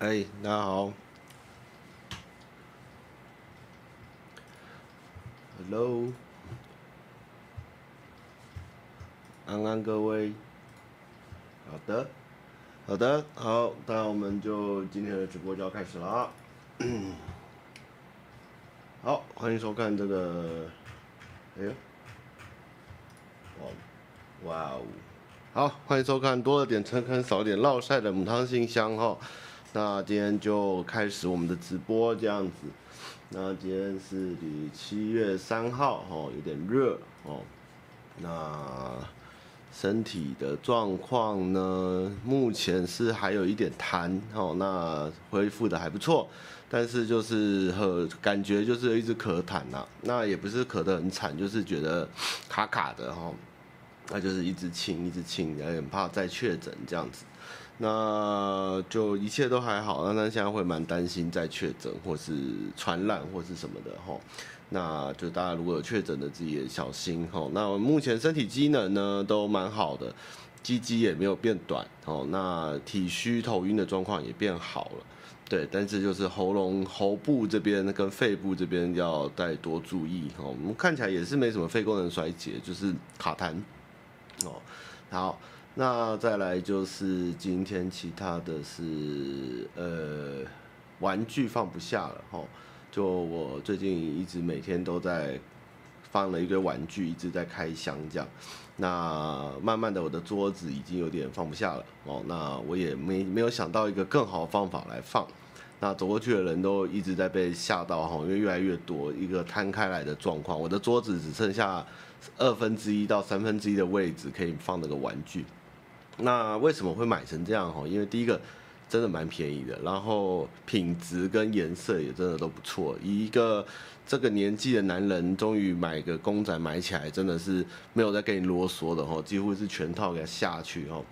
哎，大家好，Hello，安安各位，好的，好的，好，那我们就今天的直播就要开始了。啊。好，欢迎收看这个，哎呦，哇，哇哦，好，欢迎收看多了点诚恳，少点烙赛的母汤信箱哈。那今天就开始我们的直播这样子。那今天是第七月三号，哦，有点热哦。那身体的状况呢？目前是还有一点痰哦。那恢复的还不错，但是就是和感觉就是一直咳痰呐。那也不是咳得很惨，就是觉得卡卡的哈。那就是一直清，一直清，有点怕再确诊这样子。那就一切都还好，那他现在会蛮担心再确诊或是传染或是什么的哈。那就大家如果有确诊的，自己也小心哈。那我目前身体机能呢都蛮好的，鸡鸡也没有变短哦。那体虚头晕的状况也变好了，对。但是就是喉咙、喉部这边跟肺部这边要再多注意哦。我们看起来也是没什么肺功能衰竭，就是卡痰哦。好。那再来就是今天其他的是呃玩具放不下了哈，就我最近一直每天都在放了一堆玩具，一直在开箱这样。那慢慢的我的桌子已经有点放不下了哦，那我也没没有想到一个更好的方法来放。那走过去的人都一直在被吓到哈，因为越来越多一个摊开来的状况，我的桌子只剩下二分之一到三分之一的位置可以放那个玩具。那为什么会买成这样哈？因为第一个真的蛮便宜的，然后品质跟颜色也真的都不错。一个这个年纪的男人，终于买个公仔买起来，真的是没有在跟你啰嗦的哈，几乎是全套给他下去哈。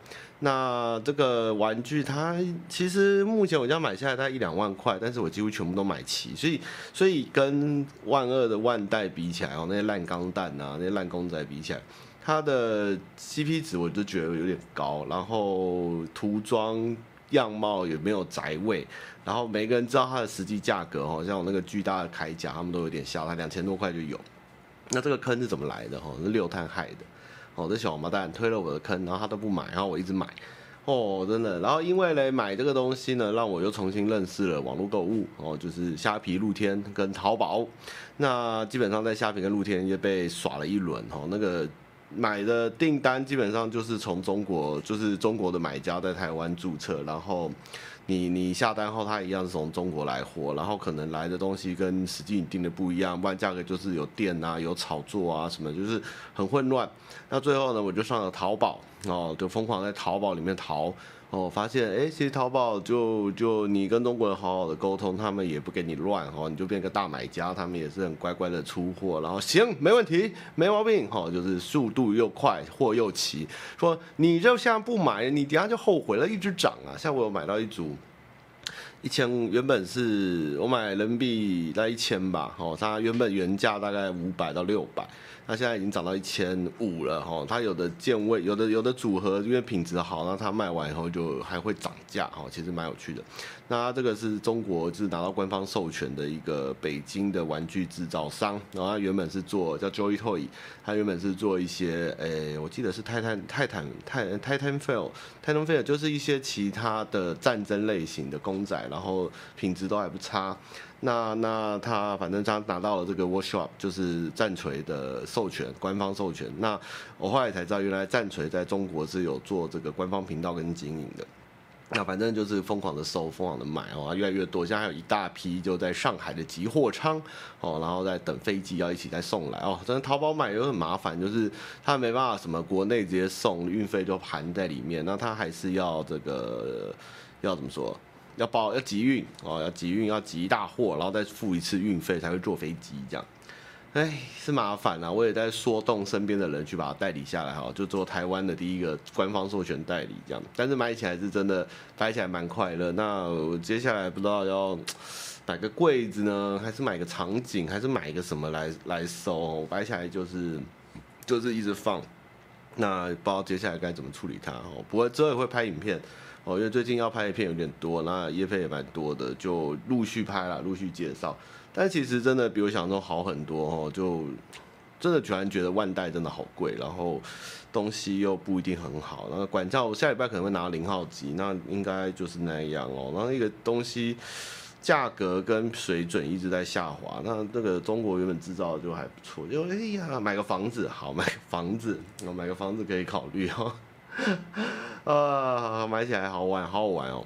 那这个玩具它其实目前我家买下来大概一两万块，但是我几乎全部都买齐，所以所以跟万二的万代比起来哦，那些烂钢弹啊，那些烂公仔比起来。它的 CP 值我就觉得有点高，然后涂装样貌也没有宅味，然后每个人知道它的实际价格哦，像我那个巨大的铠甲，他们都有点笑，它两千多块就有。那这个坑是怎么来的？哈，是六碳害的。哦，这小王八蛋推了我的坑，然后他都不买，然后我一直买。哦，真的。然后因为嘞买这个东西呢，让我又重新认识了网络购物哦，就是虾皮、露天跟淘宝。那基本上在虾皮跟露天也被耍了一轮哦，那个。买的订单基本上就是从中国，就是中国的买家在台湾注册，然后你你下单后，他一样是从中国来货，然后可能来的东西跟实际你订的不一样，不然价格就是有垫啊、有炒作啊什么，就是很混乱。那最后呢，我就上了淘宝，哦，就疯狂在淘宝里面淘。哦，发现哎，其实淘宝就就你跟中国人好好的沟通，他们也不给你乱哦，你就变个大买家，他们也是很乖乖的出货，然后行，没问题，没毛病，哈，就是速度又快，货又齐。说你就现在不买，你等下就后悔了，一直涨啊。像我有买到一组一千，原本是我买人民币在一千吧，哦，它原本原价大概五百到六百。它现在已经涨到一千五了哈，它有的键位，有的有的组合，因为品质好，那它卖完以后就还会涨价哈，其实蛮有趣的。那这个是中国就是拿到官方授权的一个北京的玩具制造商，然后他原本是做叫 Joy Toy，他原本是做一些诶、我记得是泰坦泰坦泰泰坦 Fail 泰坦 Fail 就是一些其他的战争类型的公仔，然后品质都还不差。那那他反正他拿到了这个 workshop，就是战锤的授权，官方授权。那我后来才知道，原来战锤在中国是有做这个官方频道跟经营的。那反正就是疯狂的收，疯狂的买哦，越来越多。现在还有一大批就在上海的集货仓哦，然后在等飞机要一起再送来哦。真的淘宝买又很麻烦，就是他没办法什么国内直接送，运费就含在里面。那他还是要这个要怎么说？要包要集运哦，要集运要集一大货，然后再付一次运费才会坐飞机这样，哎，是麻烦啊！我也在说动身边的人去把它代理下来哈，就做台湾的第一个官方授权代理这样。但是买起来是真的，摆起来蛮快乐。那我接下来不知道要 买个柜子呢，还是买个场景，还是买个什么来来收？摆起来就是就是一直放。那不知道接下来该怎么处理它哦。不过之后也会拍影片哦，因为最近要拍的片有点多，那业费也蛮多的，就陆续拍了，陆续介绍。但其实真的比我想象中好很多哦，就真的突然觉得万代真的好贵，然后东西又不一定很好。然后管教我下礼拜可能会拿零号机，那应该就是那样哦。然后一个东西。价格跟水准一直在下滑，那那个中国原本制造就还不错，就哎呀买个房子好，买房子，买个房子可以考虑哦，啊买起来好玩，好好玩哦，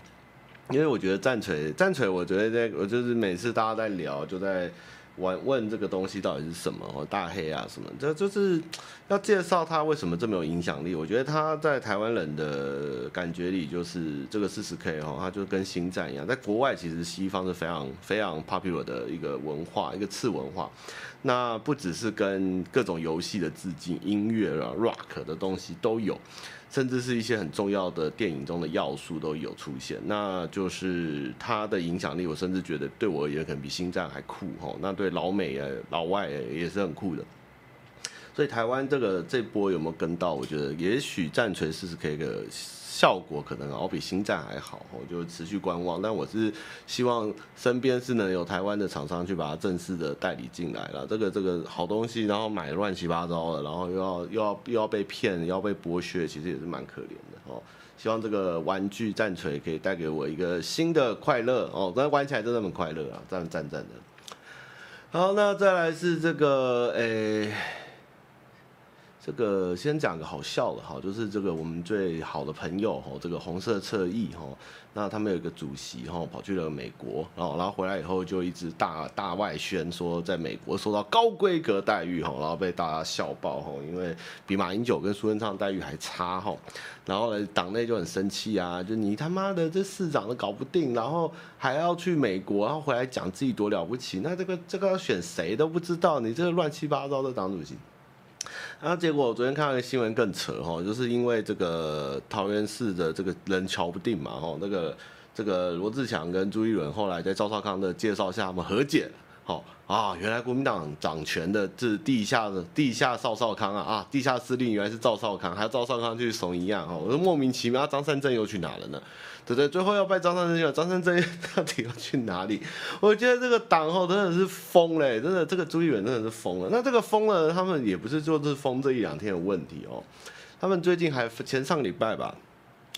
因为我觉得战锤战锤，我觉得在我就是每次大家在聊就在。问问这个东西到底是什么？或，大黑啊什么？这就是要介绍它为什么这么有影响力。我觉得它在台湾人的感觉里，就是这个四十 K 哦，它就跟星战一样，在国外其实西方是非常非常 popular 的一个文化，一个次文化。那不只是跟各种游戏的致敬，音乐啊 rock 的东西都有。甚至是一些很重要的电影中的要素都有出现，那就是它的影响力。我甚至觉得对我而言可能比星战还酷吼。那对老美啊、老外也是很酷的。所以台湾这个这波有没有跟到？我觉得也许战锤四十 K 的。效果可能哦比星战还好，我就持续观望。但我是希望身边是能有台湾的厂商去把它正式的代理进来了。这个这个好东西，然后买乱七八糟的，然后又要又要又要被骗，又要被剥削，其实也是蛮可怜的哦。希望这个玩具战锤可以带给我一个新的快乐哦，但玩起来真的很快乐啊，这样赞赞的。好，那再来是这个诶。这个先讲个好笑的哈，就是这个我们最好的朋友哈，这个红色侧翼哈，那他们有一个主席哈，跑去了美国，然后然后回来以后就一直大大外宣说在美国受到高规格待遇哈，然后被大家笑爆哈，因为比马英九跟苏贞昌待遇还差哈，然后呢党内就很生气啊，就你他妈的这市长都搞不定，然后还要去美国，然后回来讲自己多了不起，那这个这个要选谁都不知道，你这个乱七八糟的党主席。然后结果我昨天看到个新闻更扯哈，就是因为这个桃园市的这个人瞧不定嘛哈，那个这个罗志强跟朱一伦后来在赵少康的介绍下，他们和解。好啊，原来国民党掌权的是地下的地下赵少康啊啊，地下司令原来是赵少康，还有赵少康去怂一样哈，我说莫名其妙，张善政又去哪了呢？对对，最后要拜张善政去了，张善政 到底要去哪里？我觉得这个党哦真的是疯嘞，真的这个朱立伦真的是疯了。那这个疯了，他们也不是就是疯这一两天的问题哦，他们最近还前上礼拜吧。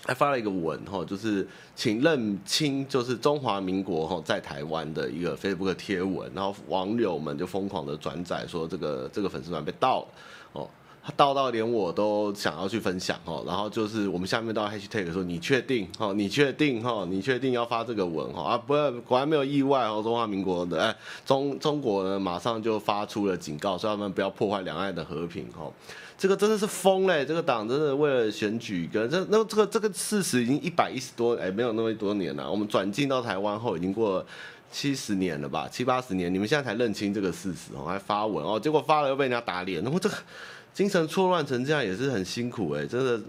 还发了一个文哈，就是请认清，就是中华民国哈在台湾的一个 Facebook 贴文，然后网友们就疯狂的转载说这个这个粉丝团被盗了哦，到到连我都想要去分享哦，然后就是我们下面都要 hashtag 说你确定哦，你确定哈，你确定要发这个文哈啊，不果然没有意外哦，中华民国的哎中中国呢马上就发出了警告，说他们不要破坏两岸的和平哦。这个真的是疯嘞！这个党真的为了选举跟这那这个这个事实已经一百一十多哎，没有那么多年了。我们转进到台湾后已经过了七十年了吧，七八十年，你们现在才认清这个事实哦，还发文哦，结果发了又被人家打脸，那么这个精神错乱成这样也是很辛苦哎，真的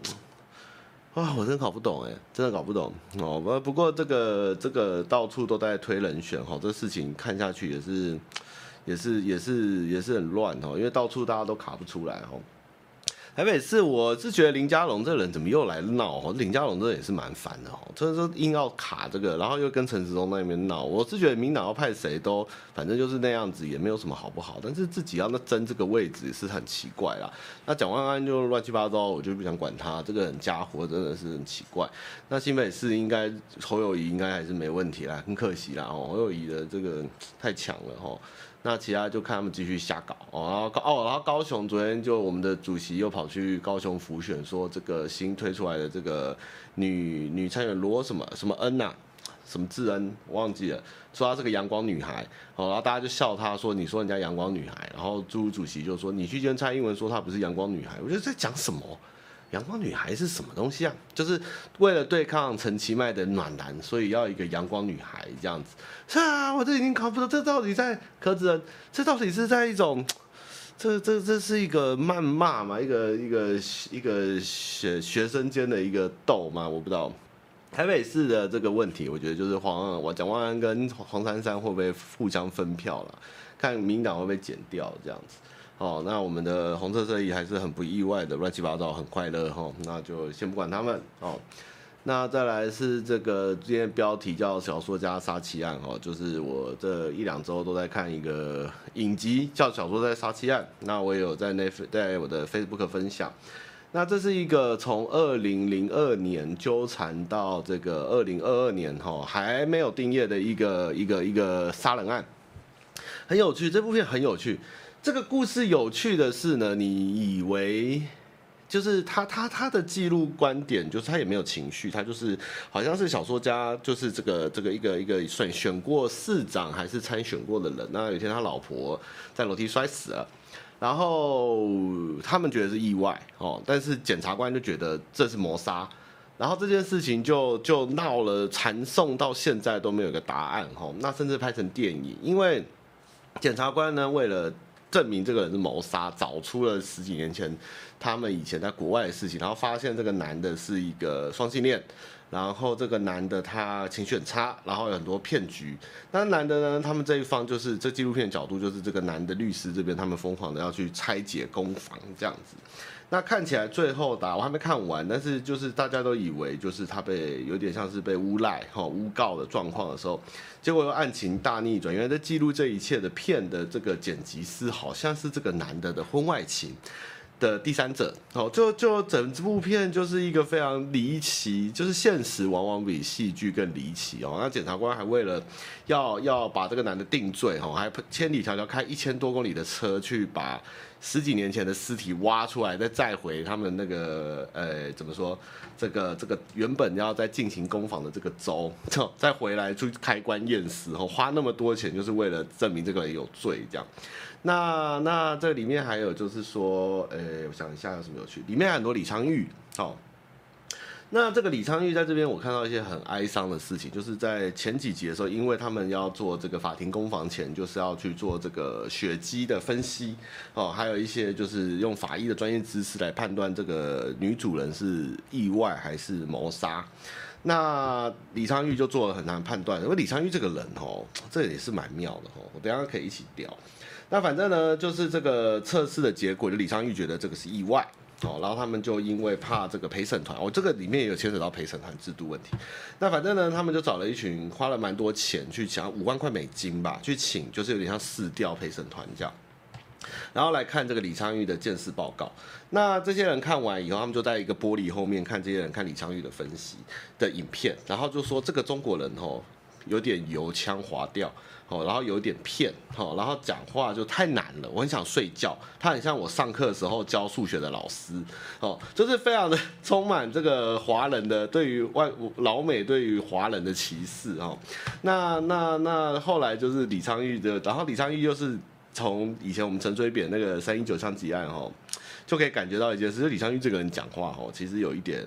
啊，我真搞不懂哎，真的搞不懂哦。不不过这个这个到处都在推人选哈，这事情看下去也是也是也是也是很乱哦，因为到处大家都卡不出来哦。台北市，我是觉得林佳龙这人怎么又来闹？哦，林佳龙这也是蛮烦的哦，所以说硬要卡这个，然后又跟陈时中那边闹。我是觉得民党要派谁都，反正就是那样子，也没有什么好不好。但是自己要那争这个位置是很奇怪啦。那蒋万安就乱七八糟，我就不想管他。这个人家伙真的是很奇怪。那新北市应该侯友宜应该还是没问题啦，很可惜啦哦，侯友宜的这个太强了哦。那其他就看他们继续瞎搞。哦，然后高哦，然后高雄昨天就我们的主席又跑去高雄辅选，说这个新推出来的这个女女参选罗什么什么恩呐、啊，什么智恩忘记了，说她是个阳光女孩，哦，然后大家就笑她说，你说人家阳光女孩，然后朱主席就说你去跟蔡英文说她不是阳光女孩，我觉得在讲什么？阳光女孩是什么东西啊？就是为了对抗陈其迈的暖男，所以要一个阳光女孩这样子。是啊，我这已经搞不懂，这到底在柯志恩，这到底是在一种，这这这是一个谩骂嘛？一个一个一个学学生间的一个斗吗？我不知道。台北市的这个问题，我觉得就是黄我蒋万安跟黄珊珊会不会互相分票了？看民党会不会减掉这样子。哦，那我们的红色侧翼还是很不意外的，乱七八糟，很快乐哈、哦。那就先不管他们哦。那再来是这个今天标题叫《小说家杀妻案》哦，就是我这一两周都在看一个影集叫《小说家杀妻案》，那我也有在那在我的 Facebook 分享。那这是一个从二零零二年纠缠到这个二零二二年哈还没有定谳的一个一个一个杀人案，很有趣。这部片很有趣。这个故事有趣的是呢，你以为。就是他他他的记录观点，就是他也没有情绪，他就是好像是小说家，就是这个这个一个一个选选过市长还是参选过的人。那有一天他老婆在楼梯摔死了，然后他们觉得是意外哦，但是检察官就觉得这是谋杀，然后这件事情就就闹了缠讼到现在都没有个答案哦，那甚至拍成电影，因为检察官呢为了。证明这个人是谋杀，找出了十几年前他们以前在国外的事情，然后发现这个男的是一个双性恋，然后这个男的他情绪很差，然后有很多骗局。那男的呢，他们这一方就是这纪录片角度，就是这个男的律师这边，他们疯狂的要去拆解攻防这样子。那看起来最后打我还没看完，但是就是大家都以为就是他被有点像是被诬赖哈诬告的状况的时候，结果又案情大逆转，原来在记录这一切的片的这个剪辑师好像是这个男的的婚外情的第三者哦，就就整部片就是一个非常离奇，就是现实往往比戏剧更离奇哦。那检察官还为了要要把这个男的定罪哈，还千里迢迢开一千多公里的车去把。十几年前的尸体挖出来，再再回他们那个呃，怎么说？这个这个原本要在进行攻防的这个州，再回来去开棺验尸，哦花那么多钱，就是为了证明这个人有罪，这样。那那这里面还有就是说，呃，我想一下有什么有趣？里面很多李昌钰，哦。那这个李昌钰在这边，我看到一些很哀伤的事情，就是在前几集的时候，因为他们要做这个法庭攻防前，就是要去做这个血迹的分析，哦，还有一些就是用法医的专业知识来判断这个女主人是意外还是谋杀。那李昌钰就做了很难判断，因为李昌钰这个人哦，这也是蛮妙的哦，我等下可以一起聊。那反正呢，就是这个测试的结果，就李昌钰觉得这个是意外。哦，然后他们就因为怕这个陪审团，我、哦、这个里面也有牵扯到陪审团制度问题。那反正呢，他们就找了一群花了蛮多钱去抢五万块美金吧，去请就是有点像市调陪审团这样，然后来看这个李昌钰的鉴识报告。那这些人看完以后，他们就在一个玻璃后面看这些人看李昌钰的分析的影片，然后就说这个中国人哦，有点油腔滑调。哦，然后有点骗，哦，然后讲话就太难了，我很想睡觉。他很像我上课的时候教数学的老师，哦，就是非常的 充满这个华人的对于外老美对于华人的歧视，哦。那那那后来就是李昌钰的，然后李昌钰又是从以前我们陈水扁那个三一九枪击案，哦，就可以感觉到一件事，就李昌钰这个人讲话，哦，其实有一点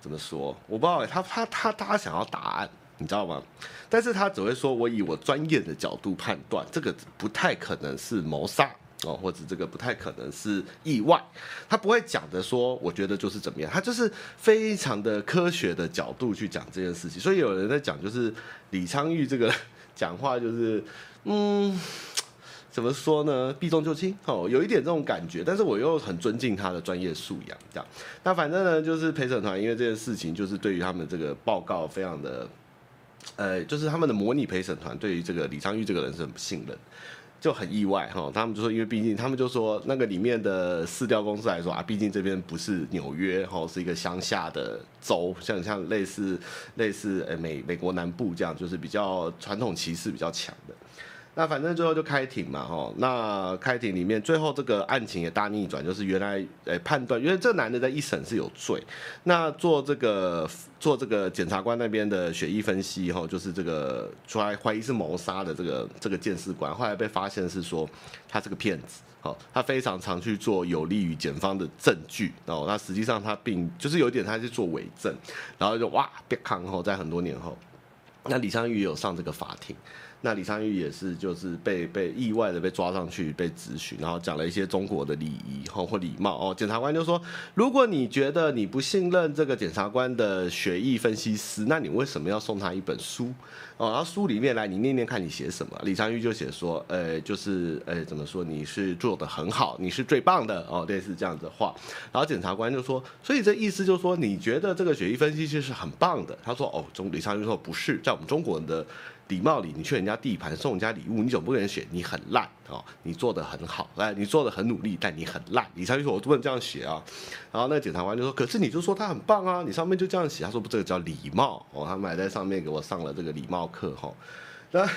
怎么说，我不知道，他他他他想要答案。你知道吗？但是他只会说，我以我专业的角度判断，这个不太可能是谋杀哦，或者这个不太可能是意外。他不会讲的说，我觉得就是怎么样，他就是非常的科学的角度去讲这件事情。所以有人在讲，就是李昌钰这个 讲话就是，嗯，怎么说呢？避重就轻哦，有一点这种感觉。但是我又很尊敬他的专业素养，这样。那反正呢，就是陪审团因为这件事情，就是对于他们这个报告非常的。呃，就是他们的模拟陪审团对于这个李昌钰这个人是很不信任，就很意外哈。他们就说，因为毕竟他们就说那个里面的市调公司来说啊，毕竟这边不是纽约哈，是一个乡下的州，像像类似类似诶美美国南部这样，就是比较传统歧视比较强的。那反正最后就开庭嘛，哈，那开庭里面最后这个案情也大逆转，就是原来诶判断，因为这男的在一审是有罪，那做这个做这个检察官那边的血液分析，哈，就是这个出来怀疑是谋杀的这个这个鉴识官，后来被发现是说他是个骗子，哦，他非常常去做有利于检方的证据，哦，那实际上他并就是有点他是做伪证，然后就哇别康后在很多年后，那李昌钰有上这个法庭。那李昌钰也是就是被被意外的被抓上去被质询，然后讲了一些中国的礼仪或或礼貌哦。检察官就说，如果你觉得你不信任这个检察官的学艺分析师，那你为什么要送他一本书哦？然后书里面来你念念看你写什么？李昌钰就写说，呃，就是呃怎么说？你是做得很好，你是最棒的哦，类似这样子的话。然后检察官就说，所以这意思就是说，你觉得这个学艺分析师是很棒的？他说，哦，中李昌钰说不是，在我们中国人的。礼貌里，你去人家地盘送人家礼物，你总不能写你很烂哦，你做的很好，来，你做的很努力，但你很烂。李昌钰说：“我不能这样写啊。”然后那检察官就说：“可是你就说他很棒啊，你上面就这样写。”他说：“不，这个叫礼貌哦。”他们还在上面给我上了这个礼貌课哈。那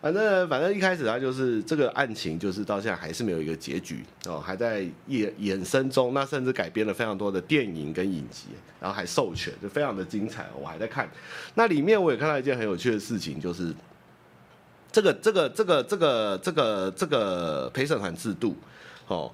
反正反正一开始他就是这个案情，就是到现在还是没有一个结局哦，还在衍衍生中。那甚至改编了非常多的电影跟影集，然后还授权，就非常的精彩。我还在看，那里面我也看到一件很有趣的事情，就是这个这个这个这个这个这个陪审团制度哦。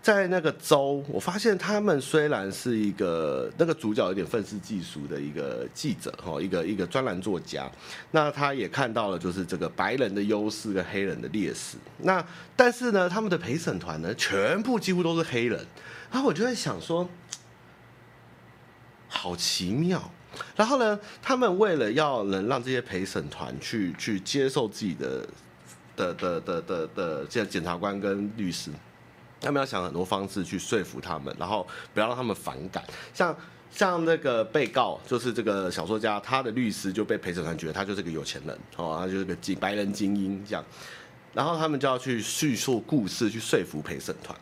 在那个州，我发现他们虽然是一个那个主角有点愤世嫉俗的一个记者哈，一个一个专栏作家，那他也看到了就是这个白人的优势跟黑人的劣势。那但是呢，他们的陪审团呢，全部几乎都是黑人。然后我就在想说，好奇妙。然后呢，他们为了要能让这些陪审团去去接受自己的的的的的的检察官跟律师。他们要想很多方式去说服他们，然后不要让他们反感。像像那个被告，就是这个小说家，他的律师就被陪审团觉得他就是个有钱人，哦，他就是个精白人精英这样。然后他们就要去叙述故事，去说服陪审团。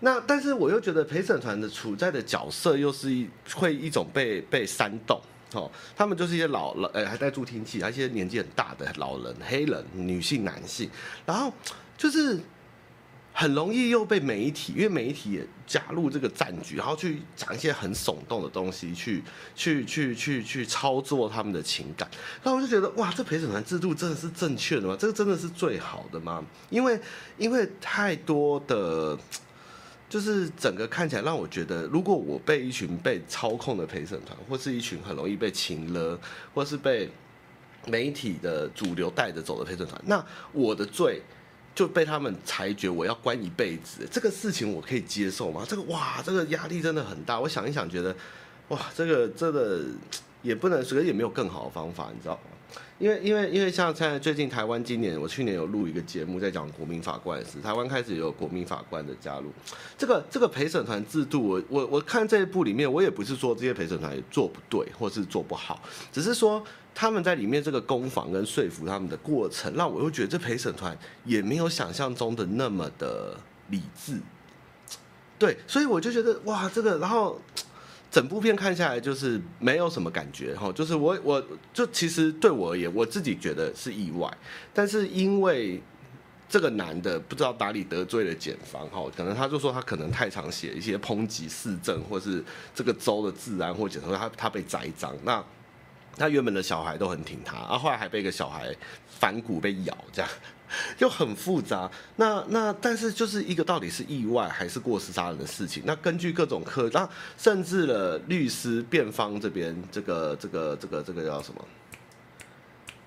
那但是我又觉得陪审团的处在的角色又是一会一种被被煽动，哦，他们就是一些老老，呃，还在助听器，还一些年纪很大的老人、黑人、女性、男性，然后就是。很容易又被媒体，因为媒体也加入这个战局，然后去讲一些很耸动的东西，去去去去去操作他们的情感。然后我就觉得，哇，这陪审团制度真的是正确的吗？这个真的是最好的吗？因为因为太多的，就是整个看起来让我觉得，如果我被一群被操控的陪审团，或是一群很容易被情勒，或是被媒体的主流带着走的陪审团，那我的罪。就被他们裁决我要关一辈子，这个事情我可以接受吗？这个哇，这个压力真的很大。我想一想，觉得哇，这个真的也不能，所以也没有更好的方法，你知道吗？因为因为因为像现在最近台湾今年，我去年有录一个节目在讲国民法官的事，台湾开始有国民法官的加入。这个这个陪审团制度，我我我看这一部里面，我也不是说这些陪审团也做不对或是做不好，只是说。他们在里面这个攻防跟说服他们的过程，让我又觉得这陪审团也没有想象中的那么的理智。对，所以我就觉得哇，这个然后整部片看下来就是没有什么感觉哈，就是我我就其实对我而言，我自己觉得是意外，但是因为这个男的不知道哪里得罪了检方哈，可能他就说他可能太常写一些抨击市政或是这个州的治安或者说他他被栽赃那。他原本的小孩都很挺他，啊，后来还被一个小孩反骨被咬，这样 就很复杂。那那但是就是一个到底是意外还是过失杀人的事情？那根据各种科，那甚至了律师辩方这边，这个这个这个这个叫什么？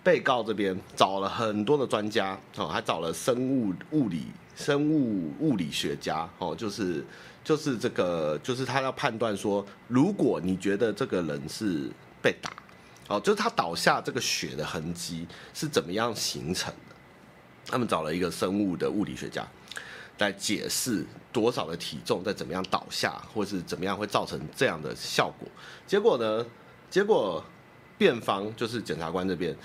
被告这边找了很多的专家哦，还找了生物物理、生物物理学家哦，就是就是这个就是他要判断说，如果你觉得这个人是被打。哦，就是他倒下这个血的痕迹是怎么样形成的？他们找了一个生物的物理学家来解释多少的体重在怎么样倒下，或是怎么样会造成这样的效果。结果呢？结果辩方就是检察官这边，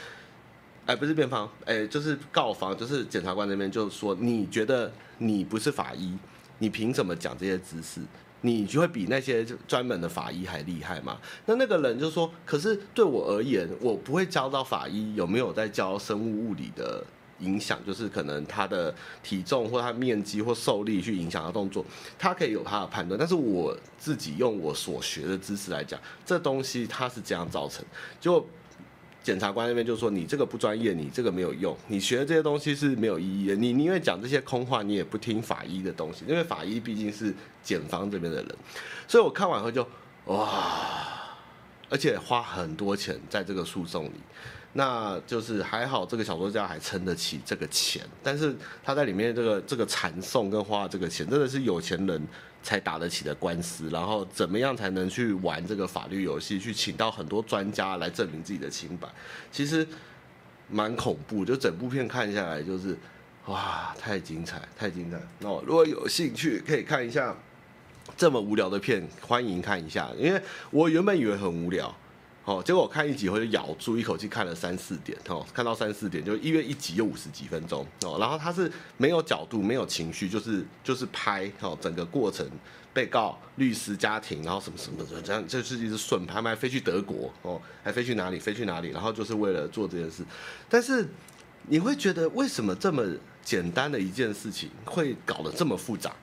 哎，不是辩方，哎，就是告方，就是检察官这边，就是说你觉得你不是法医，你凭什么讲这些知识？你就会比那些专门的法医还厉害吗？那那个人就说：“可是对我而言，我不会教到法医有没有在教生物物理的影响，就是可能他的体重或他面积或受力去影响他动作，他可以有他的判断。但是我自己用我所学的知识来讲，这东西它是这样造成就。”检察官那边就说：“你这个不专业，你这个没有用，你学的这些东西是没有意义的。你宁愿讲这些空话，你也不听法医的东西，因为法医毕竟是检方这边的人。所以我看完后就哇，而且花很多钱在这个诉讼里。那就是还好，这个小说家还撑得起这个钱，但是他在里面这个这个缠讼跟花这个钱，真的是有钱人才打得起的官司。然后怎么样才能去玩这个法律游戏，去请到很多专家来证明自己的清白，其实蛮恐怖。就整部片看下来，就是哇，太精彩，太精彩。那如果有兴趣，可以看一下这么无聊的片，欢迎看一下，因为我原本以为很无聊。哦，结果我看一集，我就咬住一口气看了三四点，哦，看到三四点就一月一集又五十几分钟，哦，然后他是没有角度、没有情绪，就是就是拍，哦，整个过程，被告、律师、家庭，然后什么什么的，这样就是一直顺拍卖，飞去德国，哦，还飞去哪里？飞去哪里？然后就是为了做这件事，但是你会觉得为什么这么简单的一件事情会搞得这么复杂？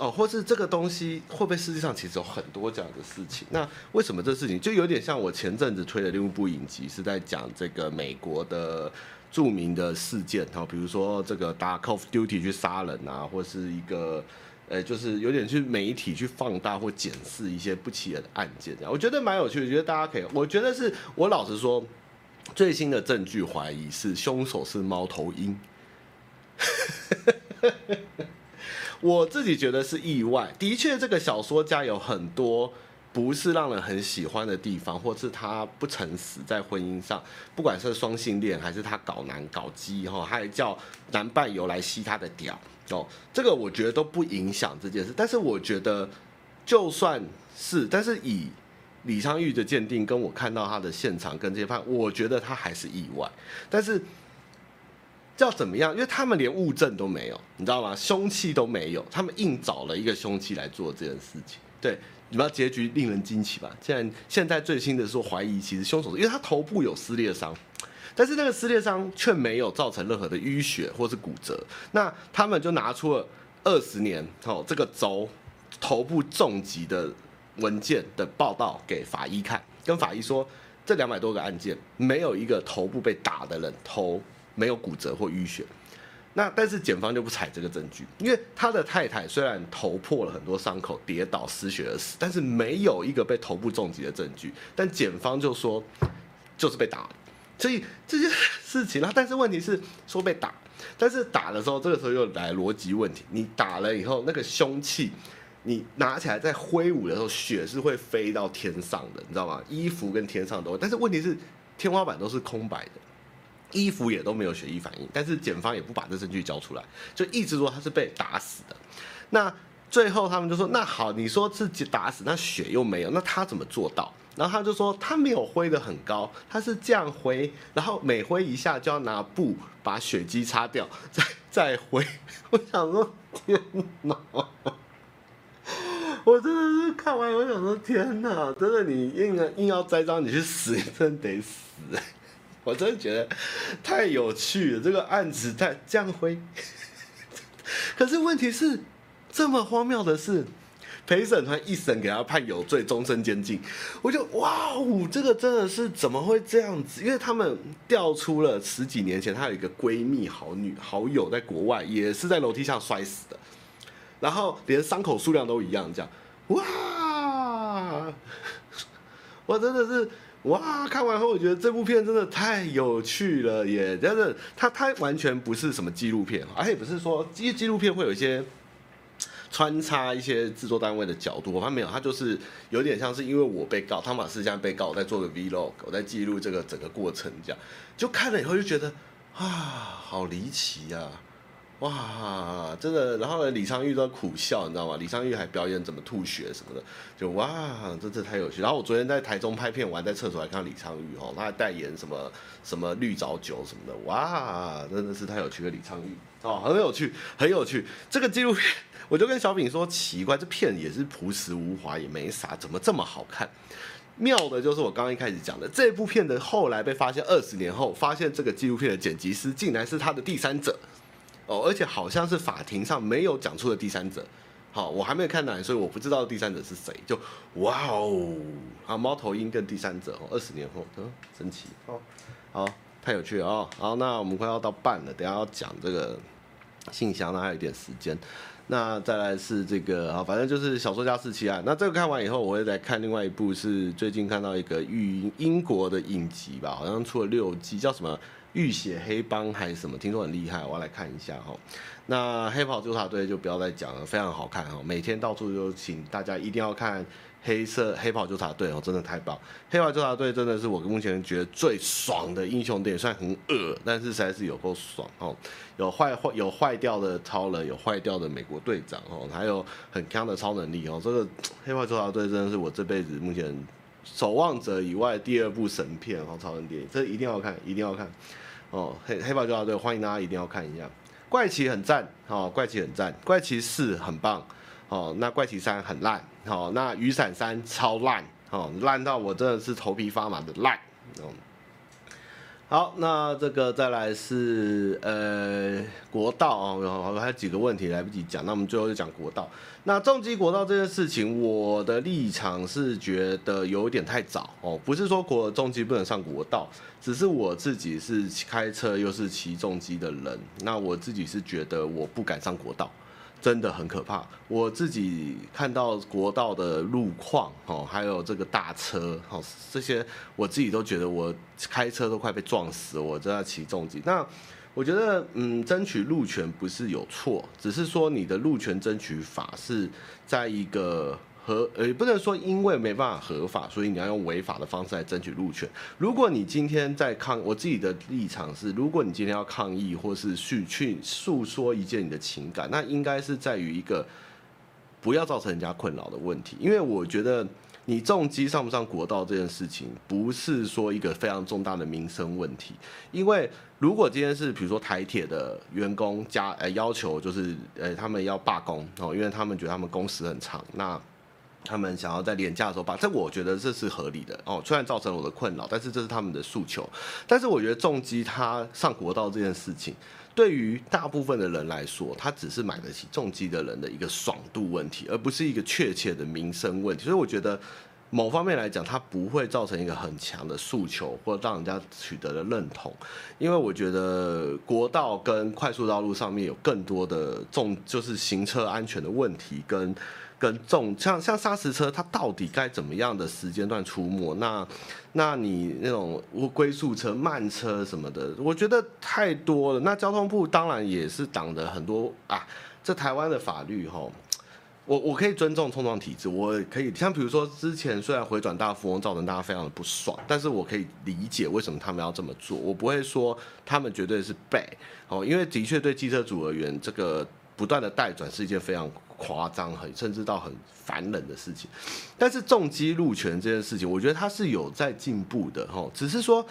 哦，或是这个东西会不会世界上其实有很多这样的事情？那为什么这事情就有点像我前阵子推的另一部影集，是在讲这个美国的著名的事件，哈，比如说这个打 Call of Duty 去杀人啊，或是一个，呃，就是有点去媒体去放大或检视一些不起眼的案件，这样我觉得蛮有趣的，我觉得大家可以，我觉得是我老实说，最新的证据怀疑是凶手是猫头鹰。我自己觉得是意外，的确，这个小说家有很多不是让人很喜欢的地方，或是他不诚实在婚姻上，不管是双性恋还是他搞男搞基哈，还叫男伴游来吸他的屌哦，这个我觉得都不影响这件事。但是我觉得就算是，但是以李昌钰的鉴定跟我看到他的现场跟这些判，我觉得他还是意外，但是。要怎么样？因为他们连物证都没有，你知道吗？凶器都没有，他们硬找了一个凶器来做这件事情。对，你知道结局令人惊奇吧？现在现在最新的说怀疑，其实凶手因为他头部有撕裂伤，但是那个撕裂伤却没有造成任何的淤血或是骨折。那他们就拿出了二十年哦，这个轴头部重击的文件的报道给法医看，跟法医说这两百多个案件没有一个头部被打的人头。没有骨折或淤血，那但是检方就不采这个证据，因为他的太太虽然头破了很多伤口，跌倒失血而死，但是没有一个被头部重击的证据，但检方就说就是被打，所以这件事情啦，但是问题是说被打，但是打的时候，这个时候又来逻辑问题，你打了以后那个凶器，你拿起来在挥舞的时候，血是会飞到天上的，你知道吗？衣服跟天上都会，但是问题是天花板都是空白的。衣服也都没有血液反应，但是检方也不把这证据交出来，就一直说他是被打死的。那最后他们就说：“那好，你说自己打死，那血又没有，那他怎么做到？”然后他就说：“他没有挥得很高，他是这样挥，然后每挥一下就要拿布把血迹擦掉，再再挥。”我想说：“天哪！”我真的是看完，我想说：“天哪！真的，你硬硬要栽赃你去死，你真得死。”我真的觉得太有趣了，这个案子太这样挥。可是问题是，这么荒谬的是，陪审团一审给他判有罪，终身监禁。我就哇哦，这个真的是怎么会这样子？因为他们调出了十几年前，他有一个闺蜜好女好友在国外也是在楼梯上摔死的，然后连伤口数量都一样，这样哇，我真的是。哇！看完后，我觉得这部片真的太有趣了耶！真的，它它完全不是什么纪录片，而且不是说纪纪录片会有一些穿插一些制作单位的角度，我发现没有，它就是有点像是因为我被告，汤马士这样被告，我在做个 vlog，我在记录这个整个过程，这样就看了以后就觉得啊，好离奇呀！哇，真的，然后呢，李昌钰都苦笑，你知道吗？李昌钰还表演怎么吐血什么的，就哇，这这太有趣。然后我昨天在台中拍片完，在厕所还看到李昌钰哦，他还代言什么什么绿藻酒什么的，哇，真的是太有趣了，李昌钰哦，很有趣，很有趣。这个纪录片，我就跟小饼说，奇怪，这片也是朴实无华，也没啥，怎么这么好看？妙的就是我刚刚一开始讲的，这部片的后来被发现，二十年后发现这个纪录片的剪辑师竟然是他的第三者。哦，而且好像是法庭上没有讲出的第三者，好，我还没有看到，所以我不知道第三者是谁。就哇哦，啊，猫头鹰跟第三者哦，二十年后，嗯，神奇哦，好，太有趣了哦。好，那我们快要到半了，等下要讲这个信箱，那还有一点时间。那再来是这个啊，反正就是小说家四期案。那这个看完以后，我会再看另外一部，是最近看到一个英英国的影集吧，好像出了六季，叫什么《浴血黑帮》还是什么，听说很厉害，我要来看一下哈。那黑袍纠察队就不要再讲了，非常好看哈，每天到处就请大家一定要看。黑色黑袍纠察队哦，真的太棒！黑袍纠察队真的是我目前觉得最爽的英雄电影，虽然很恶，但是实在是有够爽哦。有坏坏有坏掉的超人，有坏掉的美国队长哦，还有很强的超能力哦。这个 黑袍纠察队真的是我这辈子目前守望者以外第二部神片哦，超人电影，这一定要看，一定要看哦。黑黑豹纠察队，欢迎大家一定要看一下。怪奇很赞哦，怪奇很赞，怪奇四很棒。哦，那怪奇三很烂，哦，那雨伞三超烂，哦，烂到我真的是头皮发麻的烂，哦，好，那这个再来是呃国道啊，哦，还有几个问题来不及讲，那我们最后就讲国道。那重机国道这件事情，我的立场是觉得有点太早哦，不是说国重机不能上国道，只是我自己是开车又是骑重机的人，那我自己是觉得我不敢上国道。真的很可怕，我自己看到国道的路况，哦，还有这个大车，哦，这些我自己都觉得我开车都快被撞死，我正在起重机。那我觉得，嗯，争取路权不是有错，只是说你的路权争取法是在一个。和呃，不能说因为没办法合法，所以你要用违法的方式来争取路权。如果你今天在抗，我自己的立场是，如果你今天要抗议或是去去诉说一件你的情感，那应该是在于一个不要造成人家困扰的问题。因为我觉得你重机上不上国道这件事情，不是说一个非常重大的民生问题。因为如果今天是比如说台铁的员工加呃要求，就是呃他们要罢工哦，因为他们觉得他们工时很长，那。他们想要在廉价的时候把这，我觉得这是合理的哦。虽然造成了我的困扰，但是这是他们的诉求。但是我觉得重机它上国道这件事情，对于大部分的人来说，他只是买得起重机的人的一个爽度问题，而不是一个确切的民生问题。所以我觉得某方面来讲，它不会造成一个很强的诉求，或让人家取得了认同。因为我觉得国道跟快速道路上面有更多的重，就是行车安全的问题跟。跟重像像砂石车，它到底该怎么样的时间段出没？那那你那种龟速车、慢车什么的，我觉得太多了。那交通部当然也是挡的很多啊。这台湾的法律哈，我我可以尊重冲撞体制，我可以像比如说之前虽然回转大富翁造成大家非常的不爽，但是我可以理解为什么他们要这么做。我不会说他们绝对是 bad 哦，因为的确对机车组而言，这个不断的代转是一件非常。夸张很，甚至到很烦人的事情，但是重机路权这件事情，我觉得它是有在进步的哈。只是说，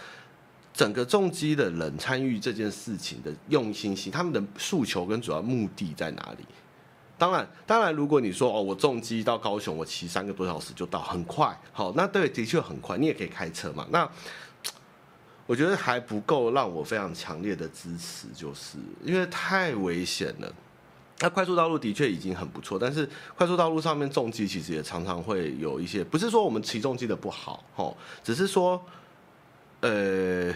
整个重机的人参与这件事情的用心性，他们的诉求跟主要目的在哪里？当然，当然，如果你说哦，我重机到高雄，我骑三个多小时就到，很快，好，那对，的确很快，你也可以开车嘛。那 我觉得还不够让我非常强烈的支持，就是因为太危险了。那快速道路的确已经很不错，但是快速道路上面重机其实也常常会有一些，不是说我们骑重机的不好，吼，只是说，呃，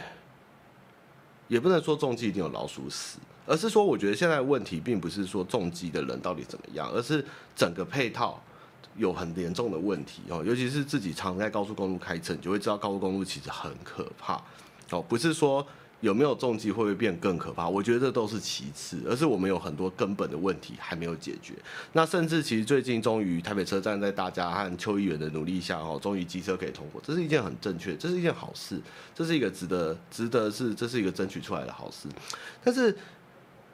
也不能说重机一定有老鼠屎，而是说我觉得现在问题并不是说重机的人到底怎么样，而是整个配套有很严重的问题哦，尤其是自己常在高速公路开车，你就会知道高速公路其实很可怕哦，不是说。有没有重机会不会变更可怕？我觉得这都是其次，而是我们有很多根本的问题还没有解决。那甚至其实最近终于台北车站在大家和邱议员的努力下，哦，终于机车可以通过，这是一件很正确，这是一件好事，这是一个值得值得是这是一个争取出来的好事。但是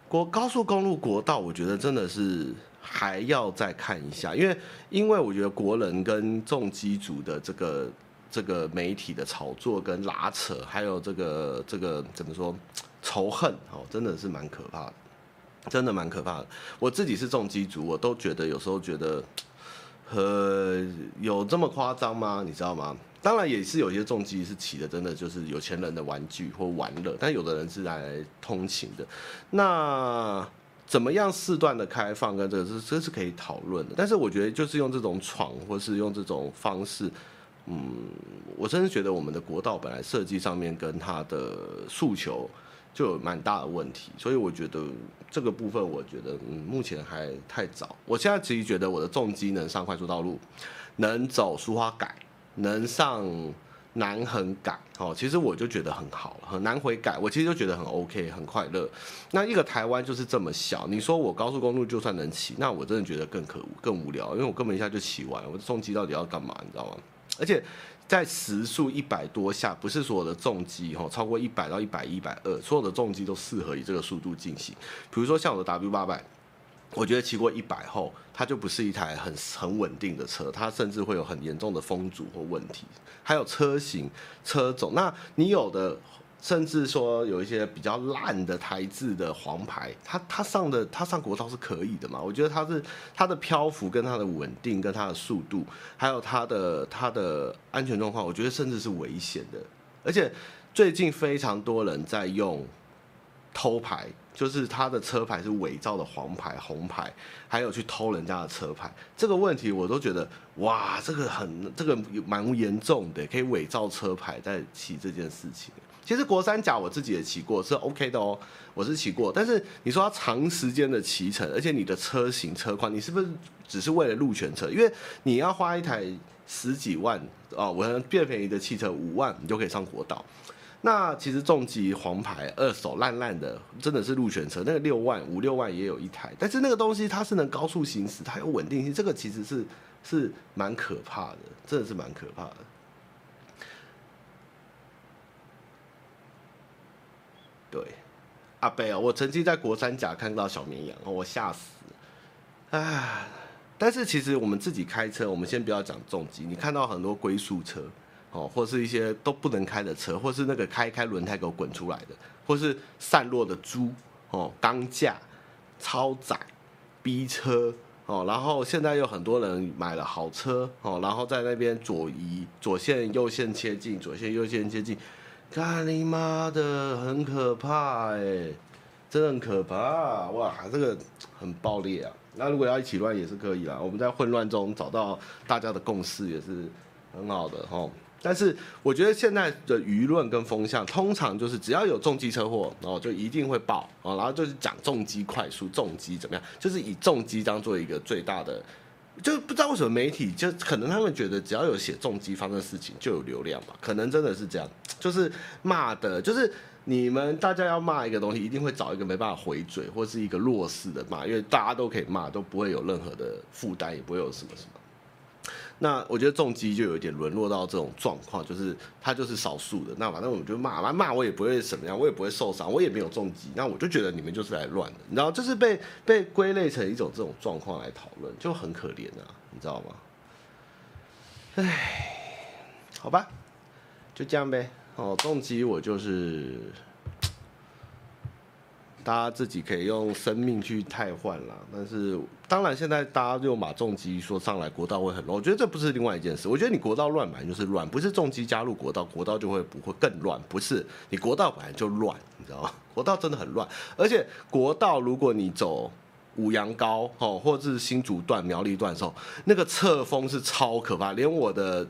国高速公路国道，我觉得真的是还要再看一下，因为因为我觉得国人跟重机组的这个。这个媒体的炒作跟拉扯，还有这个这个怎么说仇恨哦，真的是蛮可怕的，真的蛮可怕的。我自己是重机族，我都觉得有时候觉得，呃，有这么夸张吗？你知道吗？当然也是有些重机是骑的，真的就是有钱人的玩具或玩乐，但有的人是来通勤的。那怎么样四段的开放跟这个是这是可以讨论的，但是我觉得就是用这种闯或是用这种方式。嗯，我真的觉得我们的国道本来设计上面跟它的诉求就有蛮大的问题，所以我觉得这个部分，我觉得嗯，目前还太早。我现在其实觉得我的重机能上快速道路，能走苏花改，能上。南横改哦，其实我就觉得很好，很南回改，我其实就觉得很 OK，很快乐。那一个台湾就是这么小，你说我高速公路就算能骑，那我真的觉得更可恶、更无聊，因为我根本一下就骑完了。我的重机到底要干嘛，你知道吗？而且在时速一百多下，不是所有的重机哈，超过一百到一百一百二，所有的重机都适合以这个速度进行。比如说像我的 W 八百。我觉得骑过一百后，它就不是一台很很稳定的车，它甚至会有很严重的风阻或问题。还有车型、车种，那你有的甚至说有一些比较烂的台制的黄牌，他他上的他上国道是可以的嘛？我觉得他是他的漂浮跟他的稳定跟他的速度，还有他的他的安全状况，我觉得甚至是危险的。而且最近非常多人在用偷牌。就是他的车牌是伪造的黄牌、红牌，还有去偷人家的车牌，这个问题我都觉得哇，这个很这个蛮严重的，可以伪造车牌在骑这件事情。其实国三甲我自己也骑过，是 OK 的哦，我是骑过。但是你说他长时间的骑乘，而且你的车型车况，你是不是只是为了路权车？因为你要花一台十几万哦，我变便宜的汽车五万，你就可以上国道。那其实重机黄牌二手烂烂的，真的是路权车，那个六万五六万也有一台，但是那个东西它是能高速行驶，它有稳定性，这个其实是是蛮可怕的，真的是蛮可怕的。对，阿伯哦，我曾经在国三甲看到小绵羊，我吓死了，啊！但是其实我们自己开车，我们先不要讲重疾，你看到很多龟速车。哦，或是一些都不能开的车，或是那个开开轮胎给我滚出来的，或是散落的猪哦，钢架超载逼车哦，然后现在有很多人买了好车哦，然后在那边左移左线右线切进，左线右线切进，干你妈的，很可怕哎，真的很可怕哇，这个很爆裂啊。那如果要一起乱也是可以啦，我们在混乱中找到大家的共识也是很好的哦。但是我觉得现在的舆论跟风向，通常就是只要有重机车祸，然后就一定会爆啊，然后就是讲重机快速，重机怎么样，就是以重机当做一个最大的，就不知道为什么媒体就可能他们觉得只要有写重击方的事情就有流量吧，可能真的是这样，就是骂的，就是你们大家要骂一个东西，一定会找一个没办法回嘴或是一个弱势的骂，因为大家都可以骂，都不会有任何的负担，也不会有什么什么。那我觉得重机就有一点沦落到这种状况，就是他就是少数的。那反正我们就骂，骂骂我也不会怎么样，我也不会受伤，我也没有重机。那我就觉得你们就是来乱的，你知道，就是被被归类成一种这种状况来讨论，就很可怜啊，你知道吗？唉，好吧，就这样呗。哦，重机我就是。大家自己可以用生命去汰换啦，但是当然现在大家就马重机说上来，国道会很乱。我觉得这不是另外一件事。我觉得你国道乱本来就是乱，不是重机加入国道，国道就会不会更乱？不是，你国道本来就乱，你知道吗？国道真的很乱，而且国道如果你走五羊高哦，或者是新竹段、苗栗段的时候，那个侧风是超可怕，连我的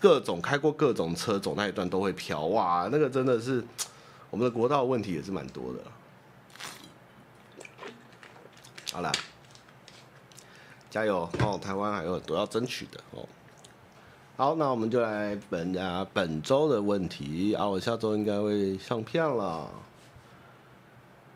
各种开过各种车走那一段都会飘哇，那个真的是我们的国道问题也是蛮多的。好了，加油哦！台湾还有很多要争取的哦。好，那我们就来本啊本周的问题啊，我下周应该会上片了。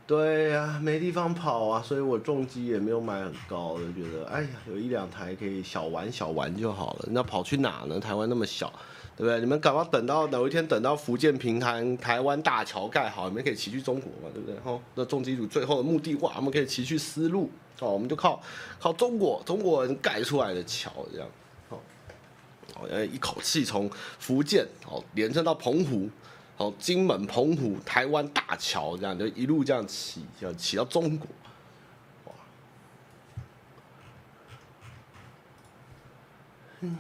对呀、没地方跑啊，所以我重机也没有买很高的，觉得哎呀，有一两台可以小玩小玩就好了。那跑去哪呢？台湾那么小。对不对？你们赶快等到哪一天，等到福建平潭台湾大桥盖好，你们可以骑去中国嘛？对不对？吼，那重机组最后的目的哇，我们可以骑去丝路哦，我们就靠靠中国中国人盖出来的桥这样，哦，哦，一口气从福建哦连上到澎湖，哦，金门、澎湖、台湾大桥这样就一路这样骑，要骑到中国，哇，嗯。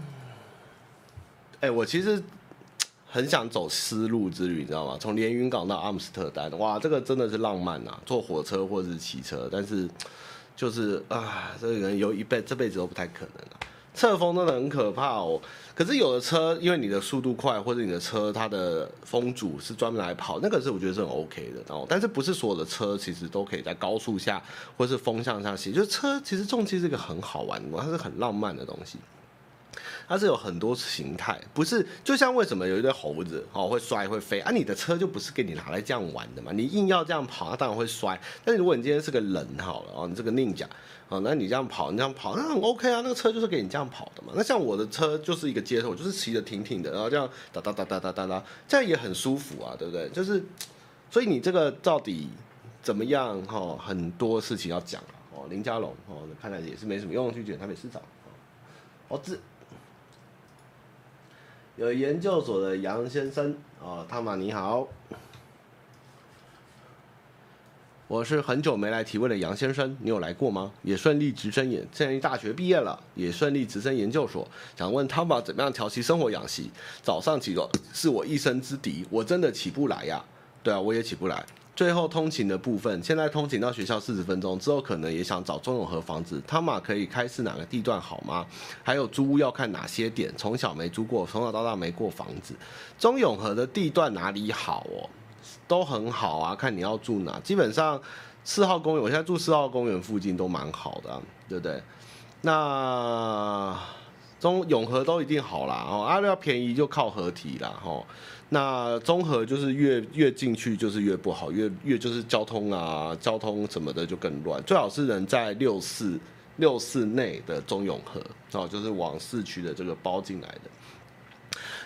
哎、我其实很想走丝路之旅，你知道吗？从连云港到阿姆斯特丹，哇，这个真的是浪漫呐！坐火车或者是骑车，但是就是啊，这个人有一辈这辈子都不太可能了。侧风真的很可怕哦。可是有的车，因为你的速度快，或者你的车它的风阻是专门来跑，那个是我觉得是很 OK 的哦。但是不是所有的车其实都可以在高速下或是风向上骑？就是车其实重机是一个很好玩的，它是很浪漫的东西。它是有很多形态，不是就像为什么有一堆猴子哦会摔会飞啊？你的车就不是给你拿来这样玩的嘛？你硬要这样跑，它当然会摔。但如果你今天是个人好了哦，你这个 Ninja 哦，那你这样跑，你这样跑，那很 OK 啊。那个车就是给你这样跑的嘛。那像我的车就是一个街头，就是骑得挺挺的，然后这样哒哒哒哒哒哒哒，这样也很舒服啊，对不对？就是，所以你这个到底怎么样哈？很多事情要讲哦。林家龙哦，看来也是没什么用，去选台北市长哦。这。有研究所的杨先生哦，汤马你好，我是很久没来提问的杨先生，你有来过吗？也顺利直升研，现在大学毕业了，也顺利直升研究所，想问汤马怎么样调息生活养息？早上起床是我一生之敌，我真的起不来呀。对啊，我也起不来。最后通勤的部分，现在通勤到学校四十分钟，之后可能也想找中永和房子，汤马可以开是哪个地段好吗？还有租屋要看哪些点？从小没租过，从小到大没过房子。中永和的地段哪里好哦？都很好啊，看你要住哪。基本上四号公园，我现在住四号公园附近都蛮好的啊，对不对？那中永和都一定好啦，哦，阿廖便宜就靠合体啦，吼。那综合就是越越进去就是越不好，越越就是交通啊，交通什么的就更乱。最好是能在六四六四内的中永和哦，就是往市区的这个包进来的。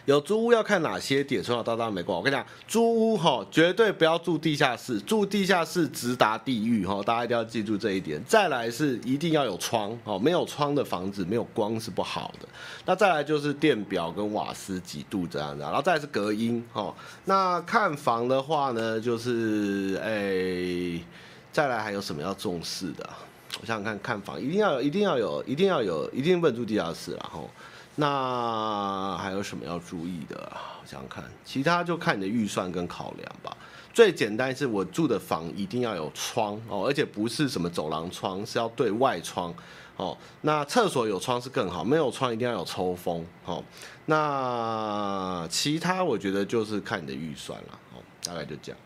有租屋要看哪些点？从小到大没过。我跟你讲，租屋哈，绝对不要住地下室，住地下室直达地狱哈，大家一定要记住这一点。再来是一定要有窗哦，没有窗的房子没有光是不好的。那再来就是电表跟瓦斯几度这样子，然后再来是隔音哦。那看房的话呢，就是哎、欸，再来还有什么要重视的？我想想看看房一定要有，一定要有，一定要有，一定不能住地下室然后。那还有什么要注意的？我想想看，其他就看你的预算跟考量吧。最简单是我住的房一定要有窗哦，而且不是什么走廊窗，是要对外窗哦。那厕所有窗是更好，没有窗一定要有抽风哦。那其他我觉得就是看你的预算了哦，大概就这样。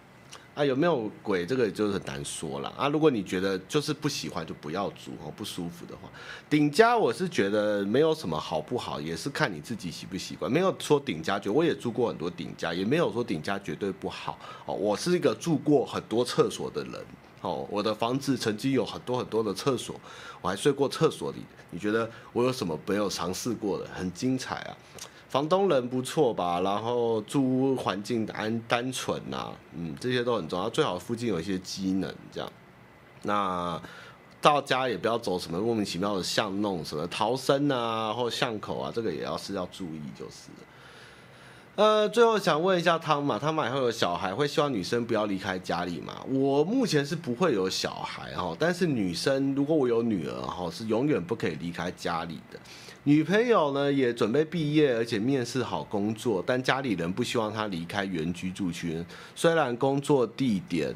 啊，有没有鬼？这个就是很难说了啊。如果你觉得就是不喜欢，就不要租哦。不舒服的话，顶加我是觉得没有什么好不好，也是看你自己习不习惯。没有说顶加绝，我也住过很多顶加，也没有说顶加绝对不好哦。我是一个住过很多厕所的人哦。我的房子曾经有很多很多的厕所，我还睡过厕所里。你觉得我有什么没有尝试过的？很精彩啊！房东人不错吧，然后住屋环境单单纯呐，嗯，这些都很重要。最好附近有一些机能，这样。那到家也不要走什么莫名其妙的巷弄，什么逃生啊，或巷口啊，这个也要是要注意，就是。呃，最后想问一下汤马，汤马以后有小孩，会希望女生不要离开家里吗？我目前是不会有小孩哈，但是女生如果我有女儿哈，是永远不可以离开家里的。女朋友呢也准备毕业，而且面试好工作，但家里人不希望她离开原居住区。虽然工作地点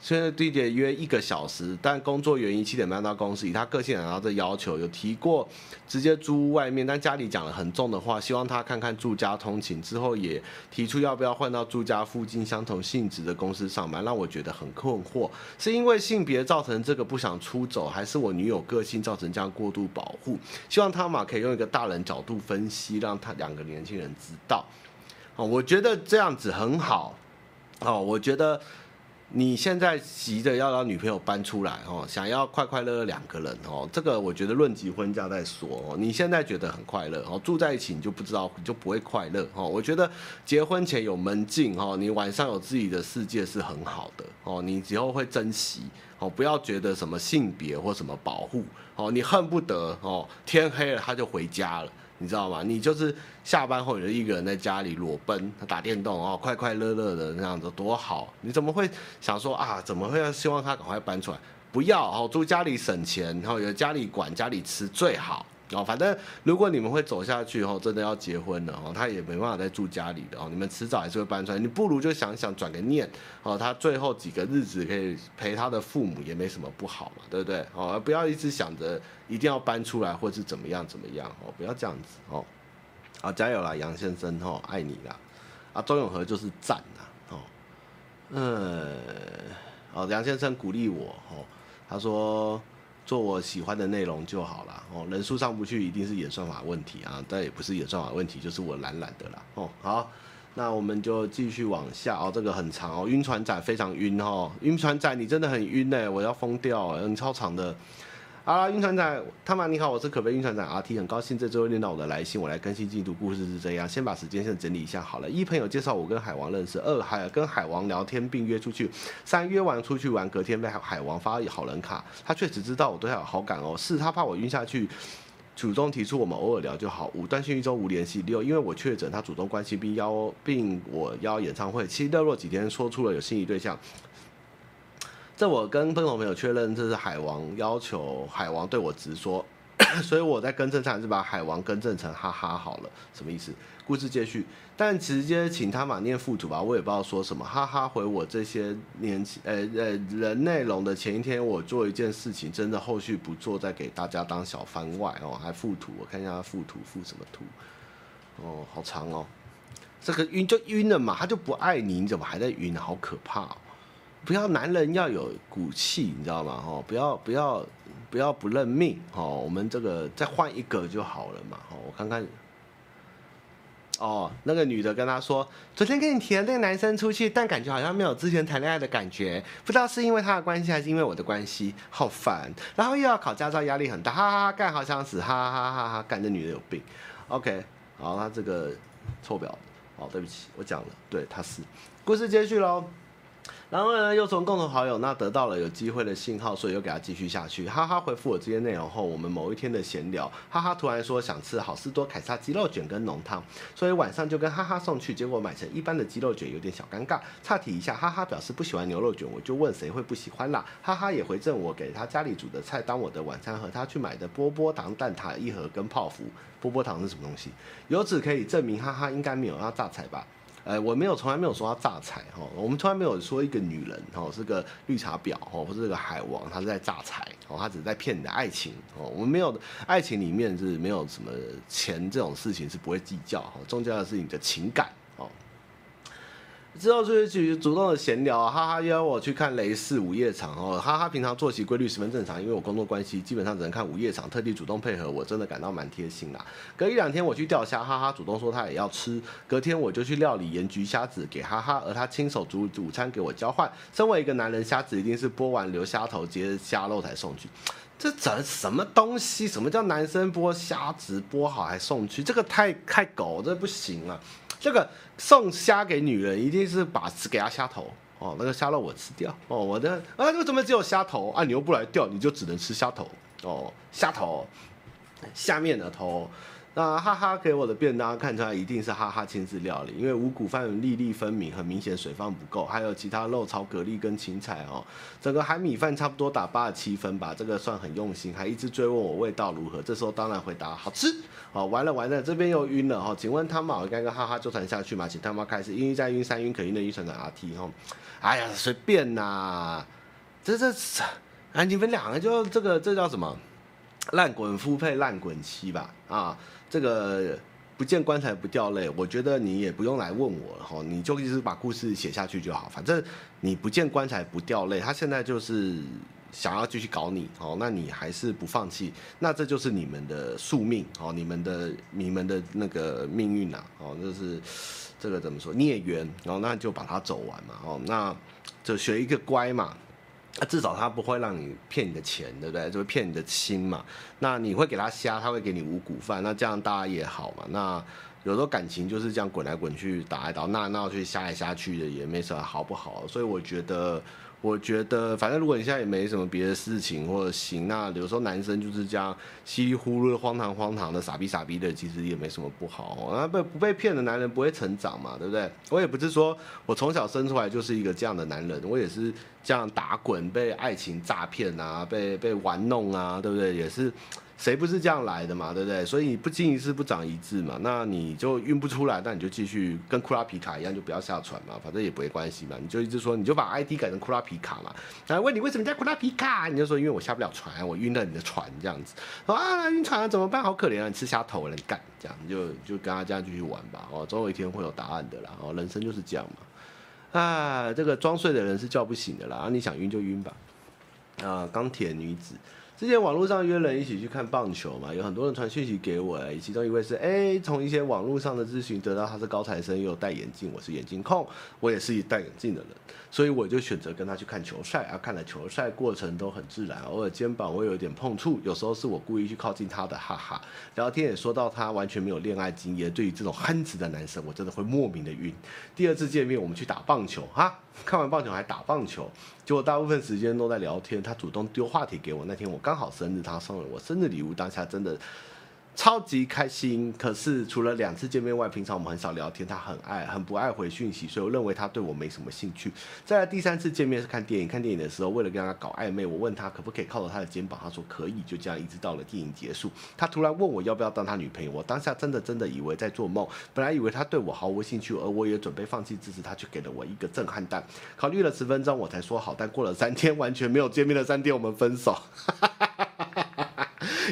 现在地点约一个小时，但工作原因七点半到公司。以他个性，然后这要求有提过直接租屋外面，但家里讲了很重的话，希望他看看住家通勤。之后也提出要不要换到住家附近相同性质的公司上班，让我觉得很困惑。是因为性别造成这个不想出走，还是我女友个性造成这样过度保护？希望他嘛可以用一个大人角度分析，让他两个年轻人知道。哦，我觉得这样子很好。哦，我觉得。你现在急着要让女朋友搬出来哦，想要快快乐乐两个人哦，这个我觉得论及婚嫁再说哦。你现在觉得很快乐哦，住在一起你就不知道，就不会快乐哦。我觉得结婚前有门禁哦，你晚上有自己的世界是很好的哦，你以后会珍惜哦，不要觉得什么性别或什么保护哦，你恨不得哦天黑了他就回家了。你知道吗？你就是下班后你就一个人在家里裸奔，打电动哦，快快乐乐的那样子多好。你怎么会想说啊？怎么会要希望他赶快搬出来？不要哦，住家里省钱，然后有家里管，家里吃最好哦，反正如果你们会走下去后，真的要结婚了哦，他也没办法再住家里的哦，你们迟早还是会搬出来。你不如就想想转个念哦，他最后几个日子可以陪他的父母，也没什么不好嘛，对不对？哦，不要一直想着一定要搬出来，或是怎么样怎么样哦，不要这样子哦。好，加油啦，杨先生哦，爱你啦。啊，周永和就是赞呐哦，嗯，哦，杨先生鼓励我哦，他说。做我喜欢的内容就好了哦，人数上不去一定是演算法问题啊，但也不是演算法问题，就是我懒懒的啦哦。好，那我们就继续往下哦，这个很长哦，晕船仔非常晕哦，晕船仔你真的很晕哎，我要疯掉，很超长的。好了，晕船长，汤马你好，我是可悲晕船长 RT，很高兴这周又念到我的来信，我来更新进度。故事是这样，先把时间线整理一下好了。一朋友介绍我跟海王认识，二还跟海王聊天并约出去，三约完出去玩，隔天被海王发好人卡，他确实知道我对他有好感哦。四他怕我晕下去，主动提出我们偶尔聊就好。五断讯一周无联系。六因为我确诊，他主动关心并邀并我邀演唱会。七热络几天，说出了有心仪对象。这我跟朋友朋友确认，这是海王要求海王对我直说，所以我在更正上是把海王更正成哈哈好了，什么意思？故事接续，但直接请他马念附图吧，我也不知道说什么。哈哈，回我这些年轻呃呃人内容的前一天，我做一件事情，真的后续不做，再给大家当小番外哦，还附图，我看一下附图附什么图？哦，好长哦，这个晕就晕了嘛，他就不爱你，你怎么还在晕？好可怕。不要男人要有骨气，你知道吗？哦，不要不要不要不认命哦。我们这个再换一个就好了嘛。哦，我看看。哦，那个女的跟他说，昨天跟你提的那个男生出去，但感觉好像没有之前谈恋爱的感觉，不知道是因为他的关系还是因为我的关系，好烦。然后又要考驾照，压力很大，哈哈哈，干好想死，哈哈哈哈，干这女的有病。OK，好，他这个臭婊子，哦，对不起，我讲了，对，他是。故事接续喽。然后呢，又从共同好友那得到了有机会的信号，所以又给他继续下去。哈哈，回复我这些内容后，我们某一天的闲聊，哈哈突然说想吃好市多凯撒鸡肉卷跟浓汤，所以晚上就跟哈哈送去。结果买成一般的鸡肉卷，有点小尴尬。岔题一下，哈哈表示不喜欢牛肉卷，我就问谁会不喜欢啦？哈哈也回赠我给他家里煮的菜当我的晚餐，和他去买的波波糖蛋挞一盒跟泡芙。波波糖是什么东西？由此可以证明哈哈应该没有要榨财吧？呃，我没有，从来没有说他诈财哈，我们从来没有说一个女人哈是个绿茶婊哈，或者个海王他是在诈财哦，他只是在骗你的爱情哦，我们没有爱情里面是没有什么钱这种事情是不会计较哈，重要的是你的情感。之后就去主动的闲聊，哈哈邀我去看雷士午夜场哦，哈哈平常作息规律十分正常，因为我工作关系基本上只能看午夜场，特地主动配合，我真的感到蛮贴心啦。隔一两天我去钓虾，哈哈主动说他也要吃，隔天我就去料理盐焗虾子给哈哈，而他亲手煮午餐给我交换。身为一个男人，虾子一定是剥完留虾头，接着虾肉才送去。这整什么东西？什么叫男生剥虾子剥好还送去？这个太太狗，这不行了。这个送虾给女人，一定是把吃给她虾头哦，那个虾肉我吃掉哦，我的啊，为什么只有虾头啊？你又不来钓，你就只能吃虾头哦，虾头下面的头。那哈哈给我的便当看出来一定是哈哈亲自料理，因为五谷饭粒粒分明，很明显水放不够，还有其他肉炒蛤蜊跟芹菜哦，整个海米饭差不多打八十七分吧，这个算很用心，还一直追问我味道如何，这时候当然回答好吃哦，完了完了，这边又晕了哈，请问汤马我该跟哈哈纠缠下去吗？请汤马开始，晕一再晕三晕可晕的晕船的 RT 哈，哎呀随便呐，这这啊你们两个就这个这叫什么？烂滚夫配烂滚妻吧，啊，这个不见棺材不掉泪，我觉得你也不用来问我了哈，你就一直把故事写下去就好，反正你不见棺材不掉泪，他现在就是想要继续搞你哦，那你还是不放弃，那这就是你们的宿命哦，你们的你们的那个命运呐，哦，就是这个怎么说孽缘，然后那就把它走完嘛，哦，那就学一个乖嘛。啊，至少他不会让你骗你的钱，对不对？就会骗你的心嘛。那你会给他虾，他会给你五谷饭，那这样大家也好嘛。那有时候感情就是这样滚来滚去，打来打，闹闹去，瞎来瞎去的，也没什么好不好。所以我觉得。我觉得，反正如果你现在也没什么别的事情或者行，那有时候男生就是这样稀里糊涂、荒唐荒唐的、傻逼傻逼的，其实也没什么不好哦。那被不被骗的男人不会成长嘛，对不对？我也不是说我从小生出来就是一个这样的男人，我也是这样打滚，被爱情诈骗啊，被被玩弄啊，对不对？也是。谁不是这样来的嘛，对不对？所以你不经一事不长一智嘛，那你就晕不出来，那你就继续跟库拉皮卡一样，就不要下船嘛，反正也不会关系嘛。你就一直说，你就把 ID 改成库拉皮卡嘛。然后问你为什么叫库拉皮卡，你就说因为我下不了船，我晕了你的船这样子。说啊，晕船了怎么办？好可怜啊，你吃虾头了，你干这样，你就就跟他这样继续玩吧。哦，总有一天会有答案的啦。哦，人生就是这样嘛。啊，这个装睡的人是叫不醒的啦。啊，你想晕就晕吧。啊，钢铁女子。之前网络上约人一起去看棒球嘛，有很多人传讯息给我，诶，其中一位是哎，从一些网络上的咨询得到他是高材生，又戴眼镜，我是眼镜控，我也是戴眼镜的人，所以我就选择跟他去看球赛啊，看了球赛过程都很自然，偶尔肩膀会有一点碰触，有时候是我故意去靠近他的，哈哈。聊天也说到他完全没有恋爱经验，对于这种憨直的男生，我真的会莫名的晕。第二次见面我们去打棒球，哈，看完棒球还打棒球，结果大部分时间都在聊天，他主动丢话题给我，那天我。刚好生日，他送了我生日礼物，当下真的超级开心。可是除了两次见面外，平常我们很少聊天。他很爱，很不爱回讯息，所以我认为他对我没什么兴趣。再来第三次见面是看电影，看电影的时候，为了跟他搞暧昧，我问他可不可以靠着他的肩膀，他说可以。就这样一直到了电影结束，他突然问我要不要当他女朋友，我当下真的真的以为在做梦。本来以为他对我毫无兴趣，而我也准备放弃支持他，却给了我一个震撼弹。考虑了十分钟，我才说好。但过了三天，完全没有见面的三天，我们分手。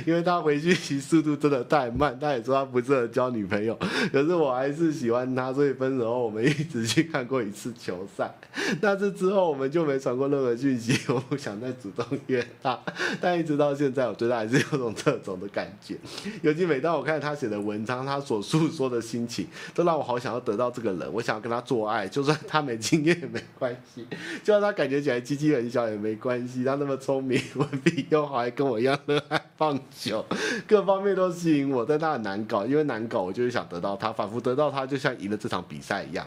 因为他回讯息速度真的太慢，他也说他不适合交女朋友，可是我还是喜欢他，所以分手后我们一直去看过一次球赛，但是之后我们就没传过任何讯息，我不想再主动约他，但一直到现在，我对他还是有种这种的感觉，尤其每当我看他写的文章，他所诉说的心情，都让我好想要得到这个人，我想要跟他做爱，就算他没经验也没关系，就算他感觉起来鸡鸡很小也没关系，他那么聪明，文笔又好，还跟我一样热爱棒球，各方面都吸引我，但他很难搞，因为难搞，我就是想得到他，仿佛得到他，就像赢了这场比赛一样。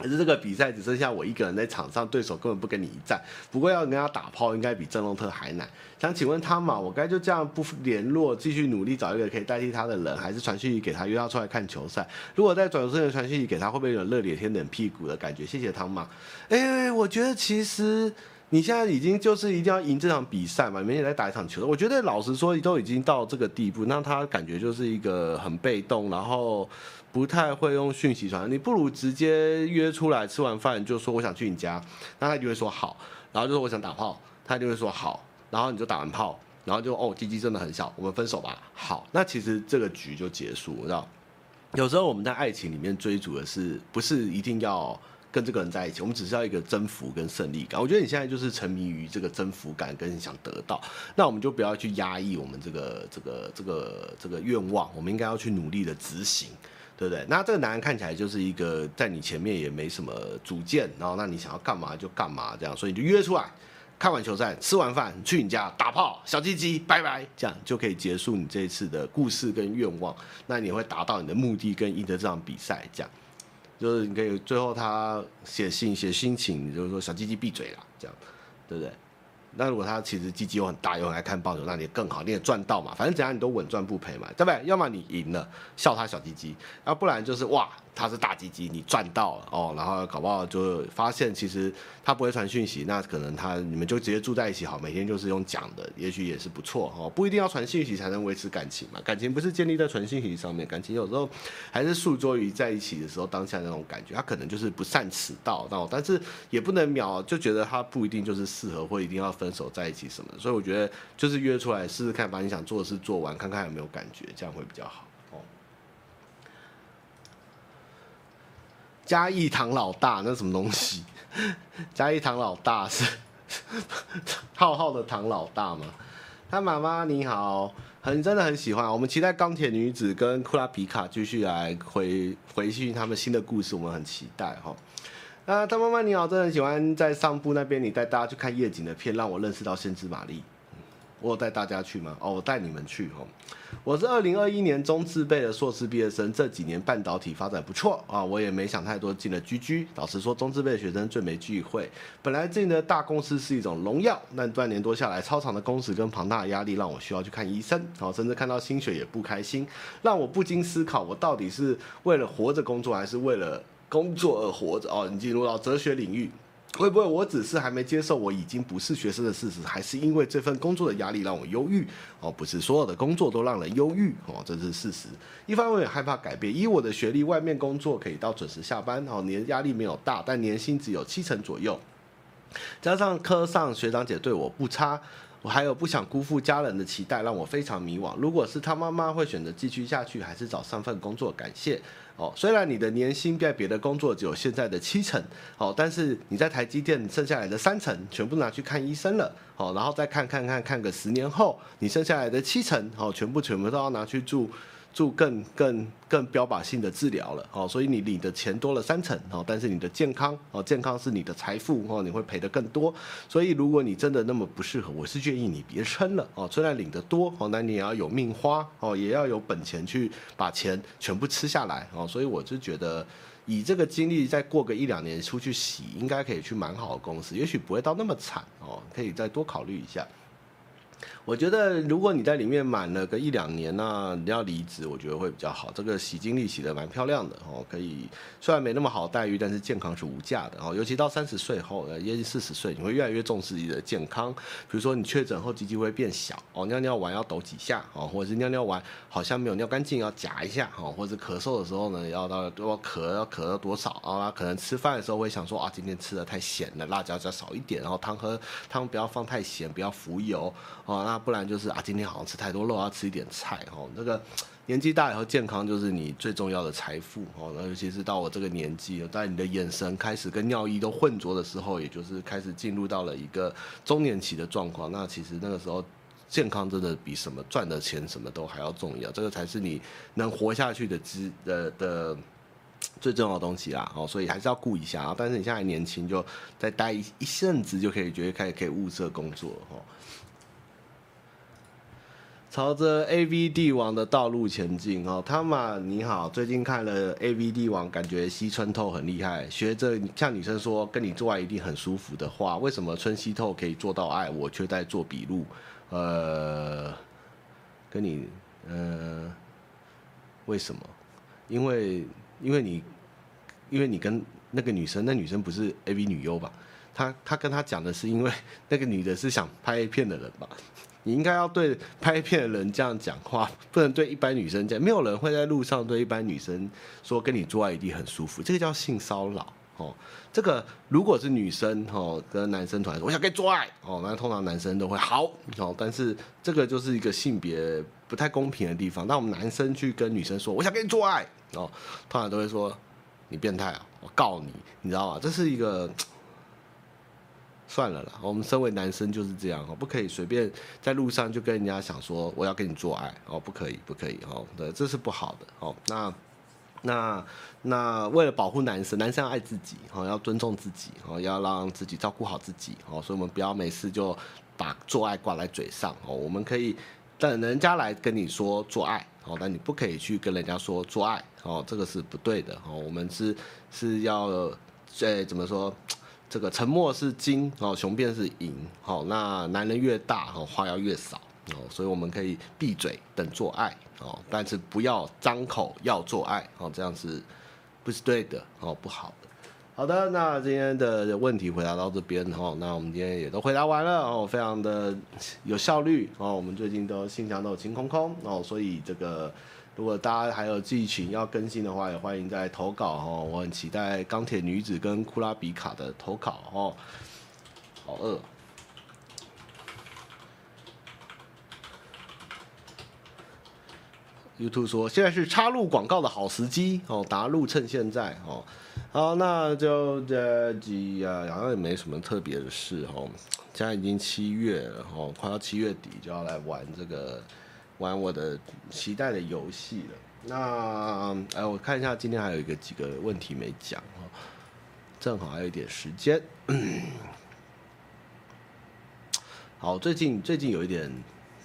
可是这个比赛只剩下我一个人在场上，对手根本不跟你一战。不过要跟他打炮，应该比郑龙特还难。想请问汤玛，我该就这样不联络，继续努力找一个可以代替他的人，还是传讯息给他，约他出来看球赛？如果在转瞬间传讯息给他，会不会有热脸贴冷屁股的感觉？谢谢汤玛。哎，我觉得其实。你现在已经就是一定要赢这场比赛嘛，明天来打一场球。我觉得老实说，都已经到这个地步，那他感觉就是一个很被动，然后不太会用讯息传。你不如直接约出来吃完饭就说我想去你家，那他就会说好，然后就说我想打炮，他就会说好，然后你就打完炮，然后就哦，鸡鸡真的很小，我们分手吧。好，那其实这个局就结束，知道？有时候我们在爱情里面追逐的是不是一定要？跟这个人在一起，我们只是要一个征服跟胜利感。我觉得你现在就是沉迷于这个征服感，跟你想得到，那我们就不要去压抑我们这个这个这个这个愿望，我们应该要去努力的执行，对不对？那这个男人看起来就是一个在你前面也没什么主见，然后那你想要干嘛就干嘛这样，所以你就约出来，看完球赛，吃完饭去你家打炮，小鸡鸡，拜拜，这样就可以结束你这一次的故事跟愿望，那你会达到你的目的跟赢得这场比赛，这样。就是你可以最后他写信写心情，就是说小鸡鸡闭嘴了，这样，对不对？那如果他其实鸡鸡又很大又很爱看棒球，那你更好，你也赚到嘛，反正怎样你都稳赚不赔嘛，对不对？要么你赢了，笑他小鸡鸡，要不然就是哇。他是大鸡鸡，你赚到了哦，然后搞不好就发现其实他不会传讯息，那可能他你们就直接住在一起好，每天就是用讲的，也许也是不错哦，不一定要传讯息才能维持感情嘛，感情不是建立在传讯息上面，感情有时候还是诉诸于在一起的时候当下那种感觉，他可能就是不善此道，哦，但是也不能秒就觉得他不一定就是适合或一定要分手在一起什么，所以我觉得就是约出来试试看，把你想做的事做完，看看有没有感觉，这样会比较好。嘉义唐老大，那什么东西？嘉义唐老大是浩浩的唐老大吗？他妈妈你好，很真的很喜欢。我们期待钢铁女子跟库拉皮卡继续来回回去他们新的故事，我们很期待哈。那他妈妈你好，真的很喜欢在上部那边你带大家去看夜景的片，让我认识到先知玛丽。我有带大家去吗？哦，我带你们去哦。我是二零二一年中字辈的硕士毕业生，这几年半导体发展不错啊，我也没想太多，进了 GG。老实说，中字辈的学生最没机会。本来进的大公司是一种荣耀，但半年多下来，超长的工时跟庞大的压力让我需要去看医生，啊，甚至看到薪水也不开心，让我不禁思考，我到底是为了活着工作，还是为了工作而活着？哦，你进入到哲学领域。会不会我只是还没接受我已经不是学生的事实，还是因为这份工作的压力让我忧郁？哦，不是所有的工作都让人忧郁哦，这是事实。一方面也害怕改变，以我的学历，外面工作可以到准时下班，哦，年压力没有大，但年薪只有七成左右，加上科上学长姐对我不差。我还有不想辜负家人的期待，让我非常迷惘。如果是他妈妈，会选择继续下去，还是找上份工作？感谢哦。虽然你的年薪在别的工作只有现在的七成，哦，但是你在台积电剩下来的三成，全部拿去看医生了，哦，然后再看看看看个十年后，你剩下来的七成，哦，全部全部都要拿去住。做更更更标靶性的治疗了哦，所以你领的钱多了三成哦，但是你的健康哦，健康是你的财富哦，你会赔得更多。所以如果你真的那么不适合，我是建议你别撑了哦。虽然领得多哦，那你也要有命花哦，也要有本钱去把钱全部吃下来哦。所以我就觉得，以这个经历再过个一两年出去洗，应该可以去蛮好的公司，也许不会到那么惨哦，可以再多考虑一下。我觉得，如果你在里面满了个一两年呢、你要离职，我觉得会比较好。这个洗经历洗的蛮漂亮的哦，可以虽然没那么好待遇，但是健康是无价的哦。尤其到三十岁后，呃，也四十岁，你会越来越重视自己的健康。比如说你确诊后，鸡鸡会变小哦，尿尿完要抖几下哦，或者是尿尿完好像没有尿干净，要夹一下哦，或者咳嗽的时候呢，要到多咳要咳到多少啊？可能吃饭的时候会想说啊，今天吃的太咸了，辣椒加少一点，然后汤喝汤不要放太咸，不要浮油哦，那。不然就是啊，今天好像吃太多肉，要吃一点菜哦。那个年纪大以后，健康就是你最重要的财富哦。那尤其是到我这个年纪，在你的眼神开始跟尿液都混浊的时候，也就是开始进入到了一个中年期的状况。那其实那个时候，健康真的比什么赚的钱什么都还要重要。这个才是你能活下去的之的的最重要的东西啦。哦，所以还是要顾一下啊。但是你现在年轻，就再待一一阵子，就可以觉得开始可以物色工作哦。朝着 AV 帝王的道路前进哦，汤玛你好，最近看了 AV 帝王，感觉西村透很厉害，学着像女生说跟你做爱一定很舒服的话，为什么村西透可以做到爱，我却在做笔录？呃，跟你呃，为什么？因为因为你因为你跟那个女生，那女生不是 AV 女优吧？她她跟她讲的是，因为那个女的是想拍 A 片的人吧？你应该要对拍片的人这样讲话，不能对一般女生讲。没有人会在路上对一般女生说跟你做爱一定很舒服，这个叫性骚扰哦。这个如果是女生哦跟男生团说我想跟你做爱哦，那通常男生都会好哦。但是这个就是一个性别不太公平的地方。那我们男生去跟女生说我想跟你做爱哦，通常都会说你变态啊，我告你，你知道吗？这是一个。算了啦，我们身为男生就是这样哦，不可以随便在路上就跟人家想说我要跟你做爱哦，不可以，不可以哦，对，这是不好的哦。那那那为了保护男生，男生要爱自己哦，要尊重自己哦，要让自己照顾好自己哦，所以我们不要没事就把做爱挂在嘴上哦。我们可以等人家来跟你说做爱哦，但你不可以去跟人家说做爱哦，这个是不对的哦。我们是是要哎怎么说？这个沉默是金哦，雄辩是银，好，那男人越大哦，话要越少哦，所以我们可以闭嘴等做爱哦，但是不要张口要做爱哦，这样是不是对的哦？不好的。好的，那今天的问题回答到这边哦，那我们今天也都回答完了哦，非常的有效率哦，我们最近都信箱都有清空空哦，所以这个。如果大家还有剧情要更新的话，也欢迎在投稿哦。我很期待钢铁女子跟库拉比卡的投稿哦。好饿。YouTube 说现在是插入广告的好时机哦，答录趁现在哦。好，那就这几啊，好像也没什么特别的事哦。现在已经七月了哦，快到七月底就要来玩这个。玩我的期待的游戏了。那哎，我看一下，今天还有一个几个问题没讲哦，正好还有一点时间。好，最近最近有一点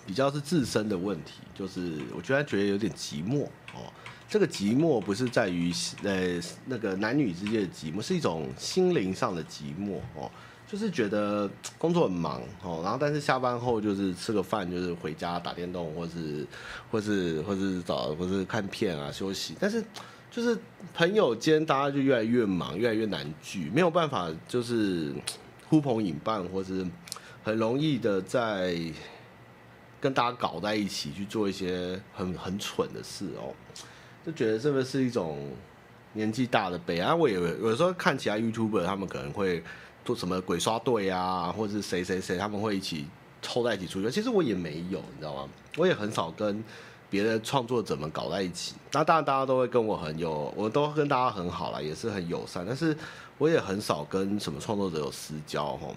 比较是自身的问题，就是我居然觉得有点寂寞哦。这个寂寞不是在于呃那个男女之间的寂寞，是一种心灵上的寂寞哦。就是觉得工作很忙哦，然后但是下班后就是吃个饭，就是回家打电动，或是或是或是找或是看片啊休息，但是就是朋友间大家就越来越忙，越来越难聚，没有办法就是呼朋引伴，或是很容易的在跟大家搞在一起去做一些很很蠢的事哦，就觉得这个是一种年纪大的悲哀。我也有时候看其他 YouTuber，他们可能会做什么鬼刷队啊，或者是谁谁谁，他们会一起凑在一起出去。其实我也没有，你知道吗？我也很少跟别的创作者们搞在一起。那当然，大家都会跟我很有，我都跟大家很好啦，也是很友善。但是我也很少跟什么创作者有私交哈。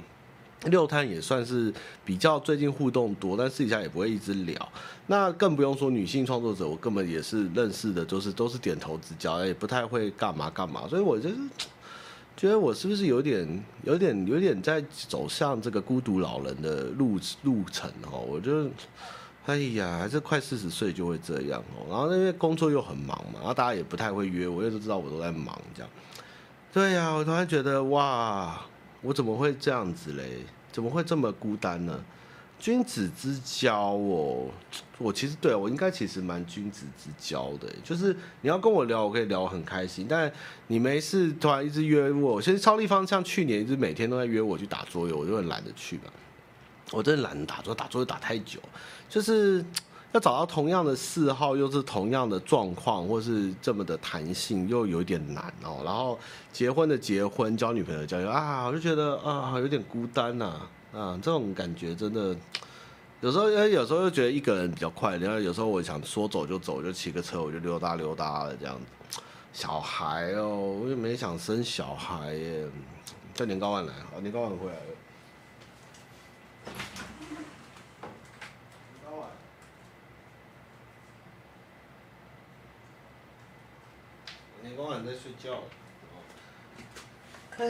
六摊也算是比较最近互动多，但私底下也不会一直聊。那更不用说女性创作者，我根本也是认识的，就是都是点头之交，也不太会干嘛干嘛。所以我就是觉得我是不是有点、有点、有点在走向这个孤独老人的路路程哦？我就哎呀，还是快四十岁就会这样哦。然后因为工作又很忙嘛，然后大家也不太会约我，因为都知道我都在忙这样。对呀，我突然觉得哇。我怎么会这样子嘞？怎么会这么孤单呢？君子之交哦，我其实对我应该其实蛮君子之交的，就是你要跟我聊，我可以聊很开心。但你没事突然一直约我，其实超立方像去年一直每天都在约我去打桌游，我就很懒得去嘛。我真的懒得打桌，打桌游打太久，就是。要找到同样的嗜好，又是同样的状况，或是这么的弹性，又有点难哦。然后结婚的结婚，交女朋友交友啊，我就觉得啊，有点孤单呐啊，啊，这种感觉真的有时候，有时候又觉得一个人比较快。然后有时候我想说走就走，就骑个车我就溜达溜达了这样子。小孩哦，我也没想生小孩耶。叫年糕碗来，好，年糕碗回来了。光晚在睡觉，哎，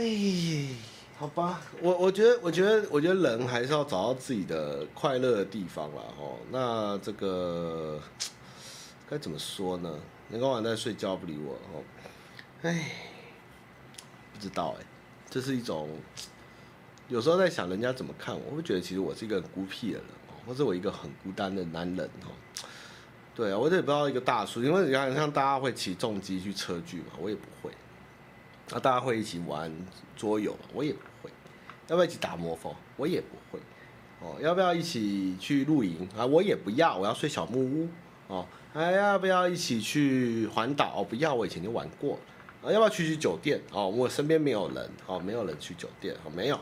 好吧，我我觉得，我觉得，我觉得人还是要找到自己的快乐的地方啦。哦。那这个该怎么说呢？你刚晚在睡觉不理我，哦，哎，不知道哎，这是一种，有时候在想人家怎么看我，我会觉得其实我是一个很孤僻的人，或者我一个很孤单的男人，哦。对啊，我也不知道一个大叔，因为你看像大家会骑重机去车距嘛，我也不会。那大家会一起玩桌游，我也不会。要不要一起打魔方？我也不会。哦，要不要一起去露营啊？我也不要，我要睡小木屋。哦，还要不要一起去环岛？哦，不要，我以前就玩过。啊，要不要去去酒店？哦，我身边没有人，哦，没有人去酒店，哦，没有。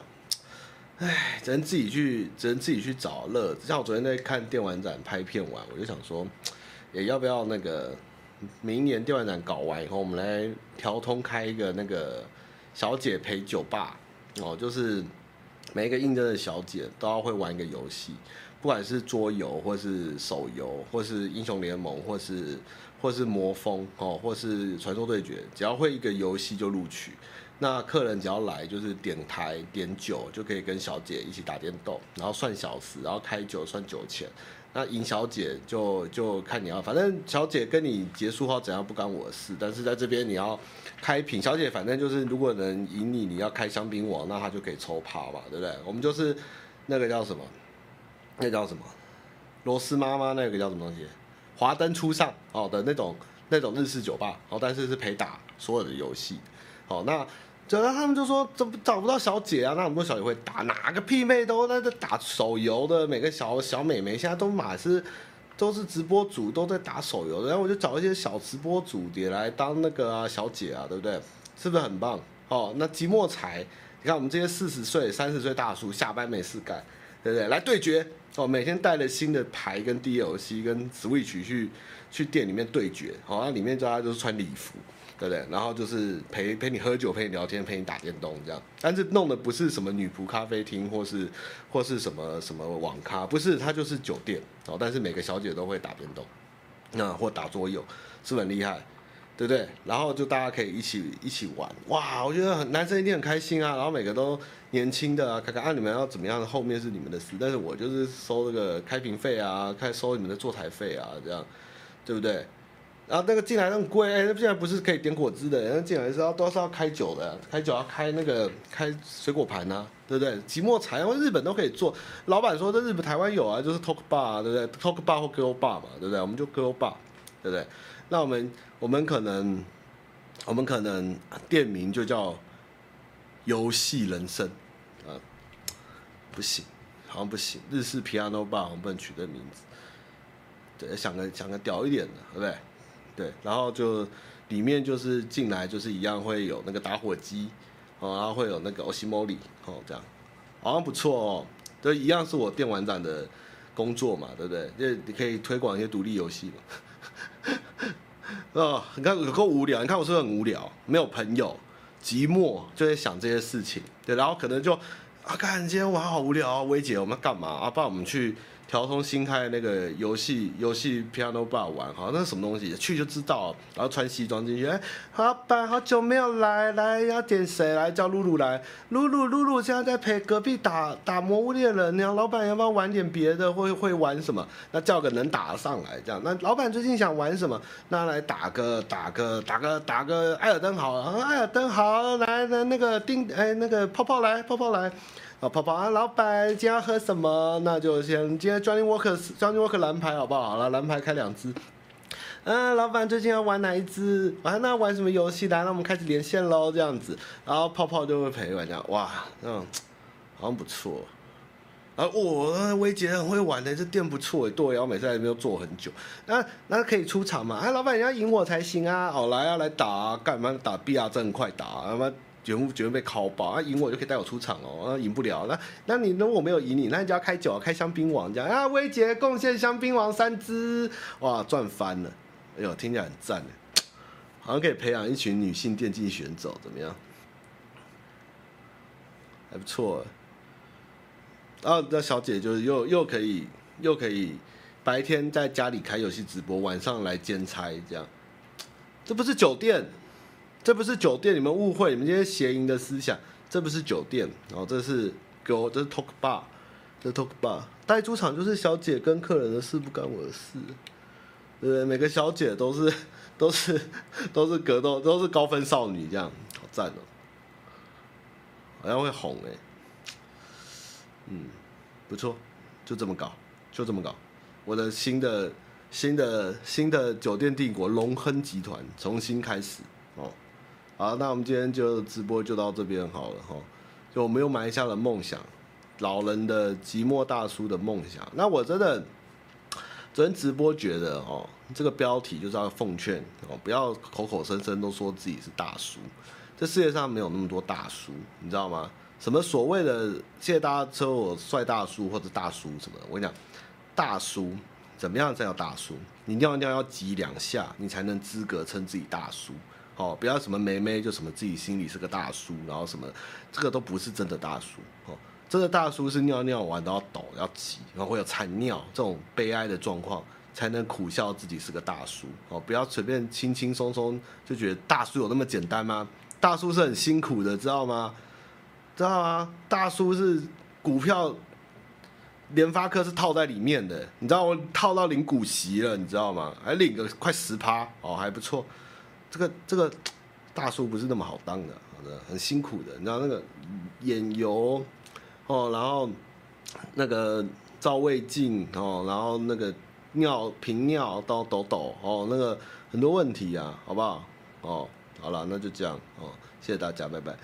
唉，只能自己去，只能自己去找乐子。像我昨天在看电玩展拍片玩，我就想说。也要不要那个明年电玩展搞完以后，我们来调通开一个那个小姐陪酒吧哦，就是每一个应征的小姐都要会玩一个游戏，不管是桌游或是手游，或是英雄联盟，或是或是魔风哦，或是传说对决，只要会一个游戏就录取。那客人只要来就是点台点酒就可以跟小姐一起打电动，然后算小时，然后开酒算酒钱。那赢小姐就就看你要，反正小姐跟你结束后怎样不干我的事。但是在这边你要开瓶，小姐反正就是如果能赢你，你要开香槟王，那她就可以抽趴嘛，对不对？我们就是那个叫什么，那叫什么，螺丝妈妈那个叫什么东西，华灯初上哦的那种那种日式酒吧，哦，但是是陪打所有的游戏，哦，那。然后他们就说怎么找不到小姐啊？那很多小姐会打，哪个屁妹都在这打手游的，每个小小美眉现在都马是都是直播主都在打手游，然后我就找一些小直播主也来当那个啊小姐啊，对不对？是不是很棒？哦，那寂寞财，你看我们这些四十岁、三十岁大叔下班没事干，对不对？来对决哦，每天带了新的牌跟 DLC 跟 Switch 去去店里面对决，好、哦，那里面大家都是穿礼服。对不对？然后就是陪陪你喝酒，陪你聊天，陪你打电动这样。但是弄的不是什么女仆咖啡厅，或是或是什么什么网咖，不是，它就是酒店哦。但是每个小姐都会打电动，那或打桌游，是不是很厉害？对不对？然后就大家可以一起一起玩，哇！我觉得很男生一定很开心啊。然后每个都年轻的啊，看看啊，你们要怎么样？后面是你们的事，但是我就是收这个开瓶费啊，开收你们的坐台费啊，这样，对不对？然后那个进来那么贵，哎，那现在不是可以点果汁的，人家进来是要都是要开酒的，开酒要开那个开水果盘呐、啊，对不对？即墨茶，因为日本都可以做。老板说在日本、台湾有啊，就是 talk bar，对不对？talk bar 或 girl bar 嘛，对不对？我们就 girl bar，对不对？那我们我们可能我们可能店名就叫游戏人生啊，不行，好像不行。日式 Piano Bar 我们不能取这名字，对，想个想个屌一点的，对不对？对，然后就里面就是进来就是一样会有那个打火机，哦，然后会有那个 Osimoli 哦，这样好像不错哦。对，一样是我电玩展的工作嘛，对不对？就你可以推广一些独立游戏嘛。哦，你看有够无聊，你看我是不是很无聊？没有朋友，寂寞，就在想这些事情。对，然后可能就啊，看今天玩好无聊啊，薇姐我们要干嘛啊？不然我们去。调通新开的那个游戏游戏 Piano Bar 玩，好，那是什么东西？去就知道。然后穿西装进去，哎，老板好久没有来，来要点谁来？叫露露来。露露露露现在在陪隔壁打打魔物猎人，然后老板要不要玩点别的？会会玩什么？那叫个能打上来这样。那老板最近想玩什么？那来打个打个打个打个艾尔登好了，艾尔登好，来来那个丁哎那个泡泡来泡泡来。啊，泡泡啊，老板今天要喝什么？那就先今天 Johnny Walker Johnny Walker 蓝牌好不好？好了，蓝牌开两支。嗯、老板最近要玩哪一支？啊，那玩什么游戏？来，那我们开始连线喽，这样子。然后泡泡就会陪玩家，哇，嗯好像不错。啊，我薇姐很会玩的，这店不错。对，然后每次来这边都坐很久。那那可以出场嘛？啊，老板你要赢我才行啊！好，来啊，来打啊，干嘛打 B R 真快打，他妈。绝不绝对被烤爆啊！赢我就可以带我出场哦。啊，赢不了，那那你如果没有赢你，那你就要开酒，开香槟王这样啊。薇姐贡献香槟王三支，哇，赚翻了！哎呦，听起来很赞呢，好像可以培养一群女性电竞选手，怎么样？还不错。然后那小姐就是又又可以又可以白天在家里开游戏直播，晚上来兼差这样，这不是酒店。这不是酒店，你们误会，你们这些邪淫的思想，这不是酒店哦，这是给我，这是 talk bar，这是 talk bar，带出场就是小姐跟客人的事，不干我的事，对不对？每个小姐都是 都是都是格斗，都是高分少女，这样好赞哦，好像会红哎，嗯，不错，就这么搞，就这么搞，我的新的新的新的酒店帝国龙亨集团重新开始。好，那我们今天就直播就到这边好了哈。就我们又埋下了梦想，老人的寂寞大叔的梦想。那我真的昨天直播觉得哦，这个标题就是要奉劝哦，不要口口声声都说自己是大叔。这世界上没有那么多大叔，你知道吗？什么所谓的谢谢大家称我帅大叔或者大叔什么的，我跟你讲，大叔怎么样才叫大叔？你尿尿要挤两下，你才能资格称自己大叔。哦，不要什么妹妹就什么自己心里是个大叔，然后什么，这个都不是真的大叔。哦，真的大叔是尿尿完都要抖要挤，然后会有残尿这种悲哀的状况，才能苦笑自己是个大叔。哦，不要随便轻轻松松就觉得大叔有那么简单吗？大叔是很辛苦的，知道吗？知道吗？大叔是股票，联发科是套在里面的，你知道我套到领股息了，你知道吗？还领个快十趴，哦，还不错。这个这个大叔不是那么好当的，好的，很辛苦的。你知道那个眼油哦，然后那个照胃镜哦，然后那个尿频尿到抖抖哦，那个很多问题啊，好不好？哦，好了，那就这样哦，谢谢大家，拜拜。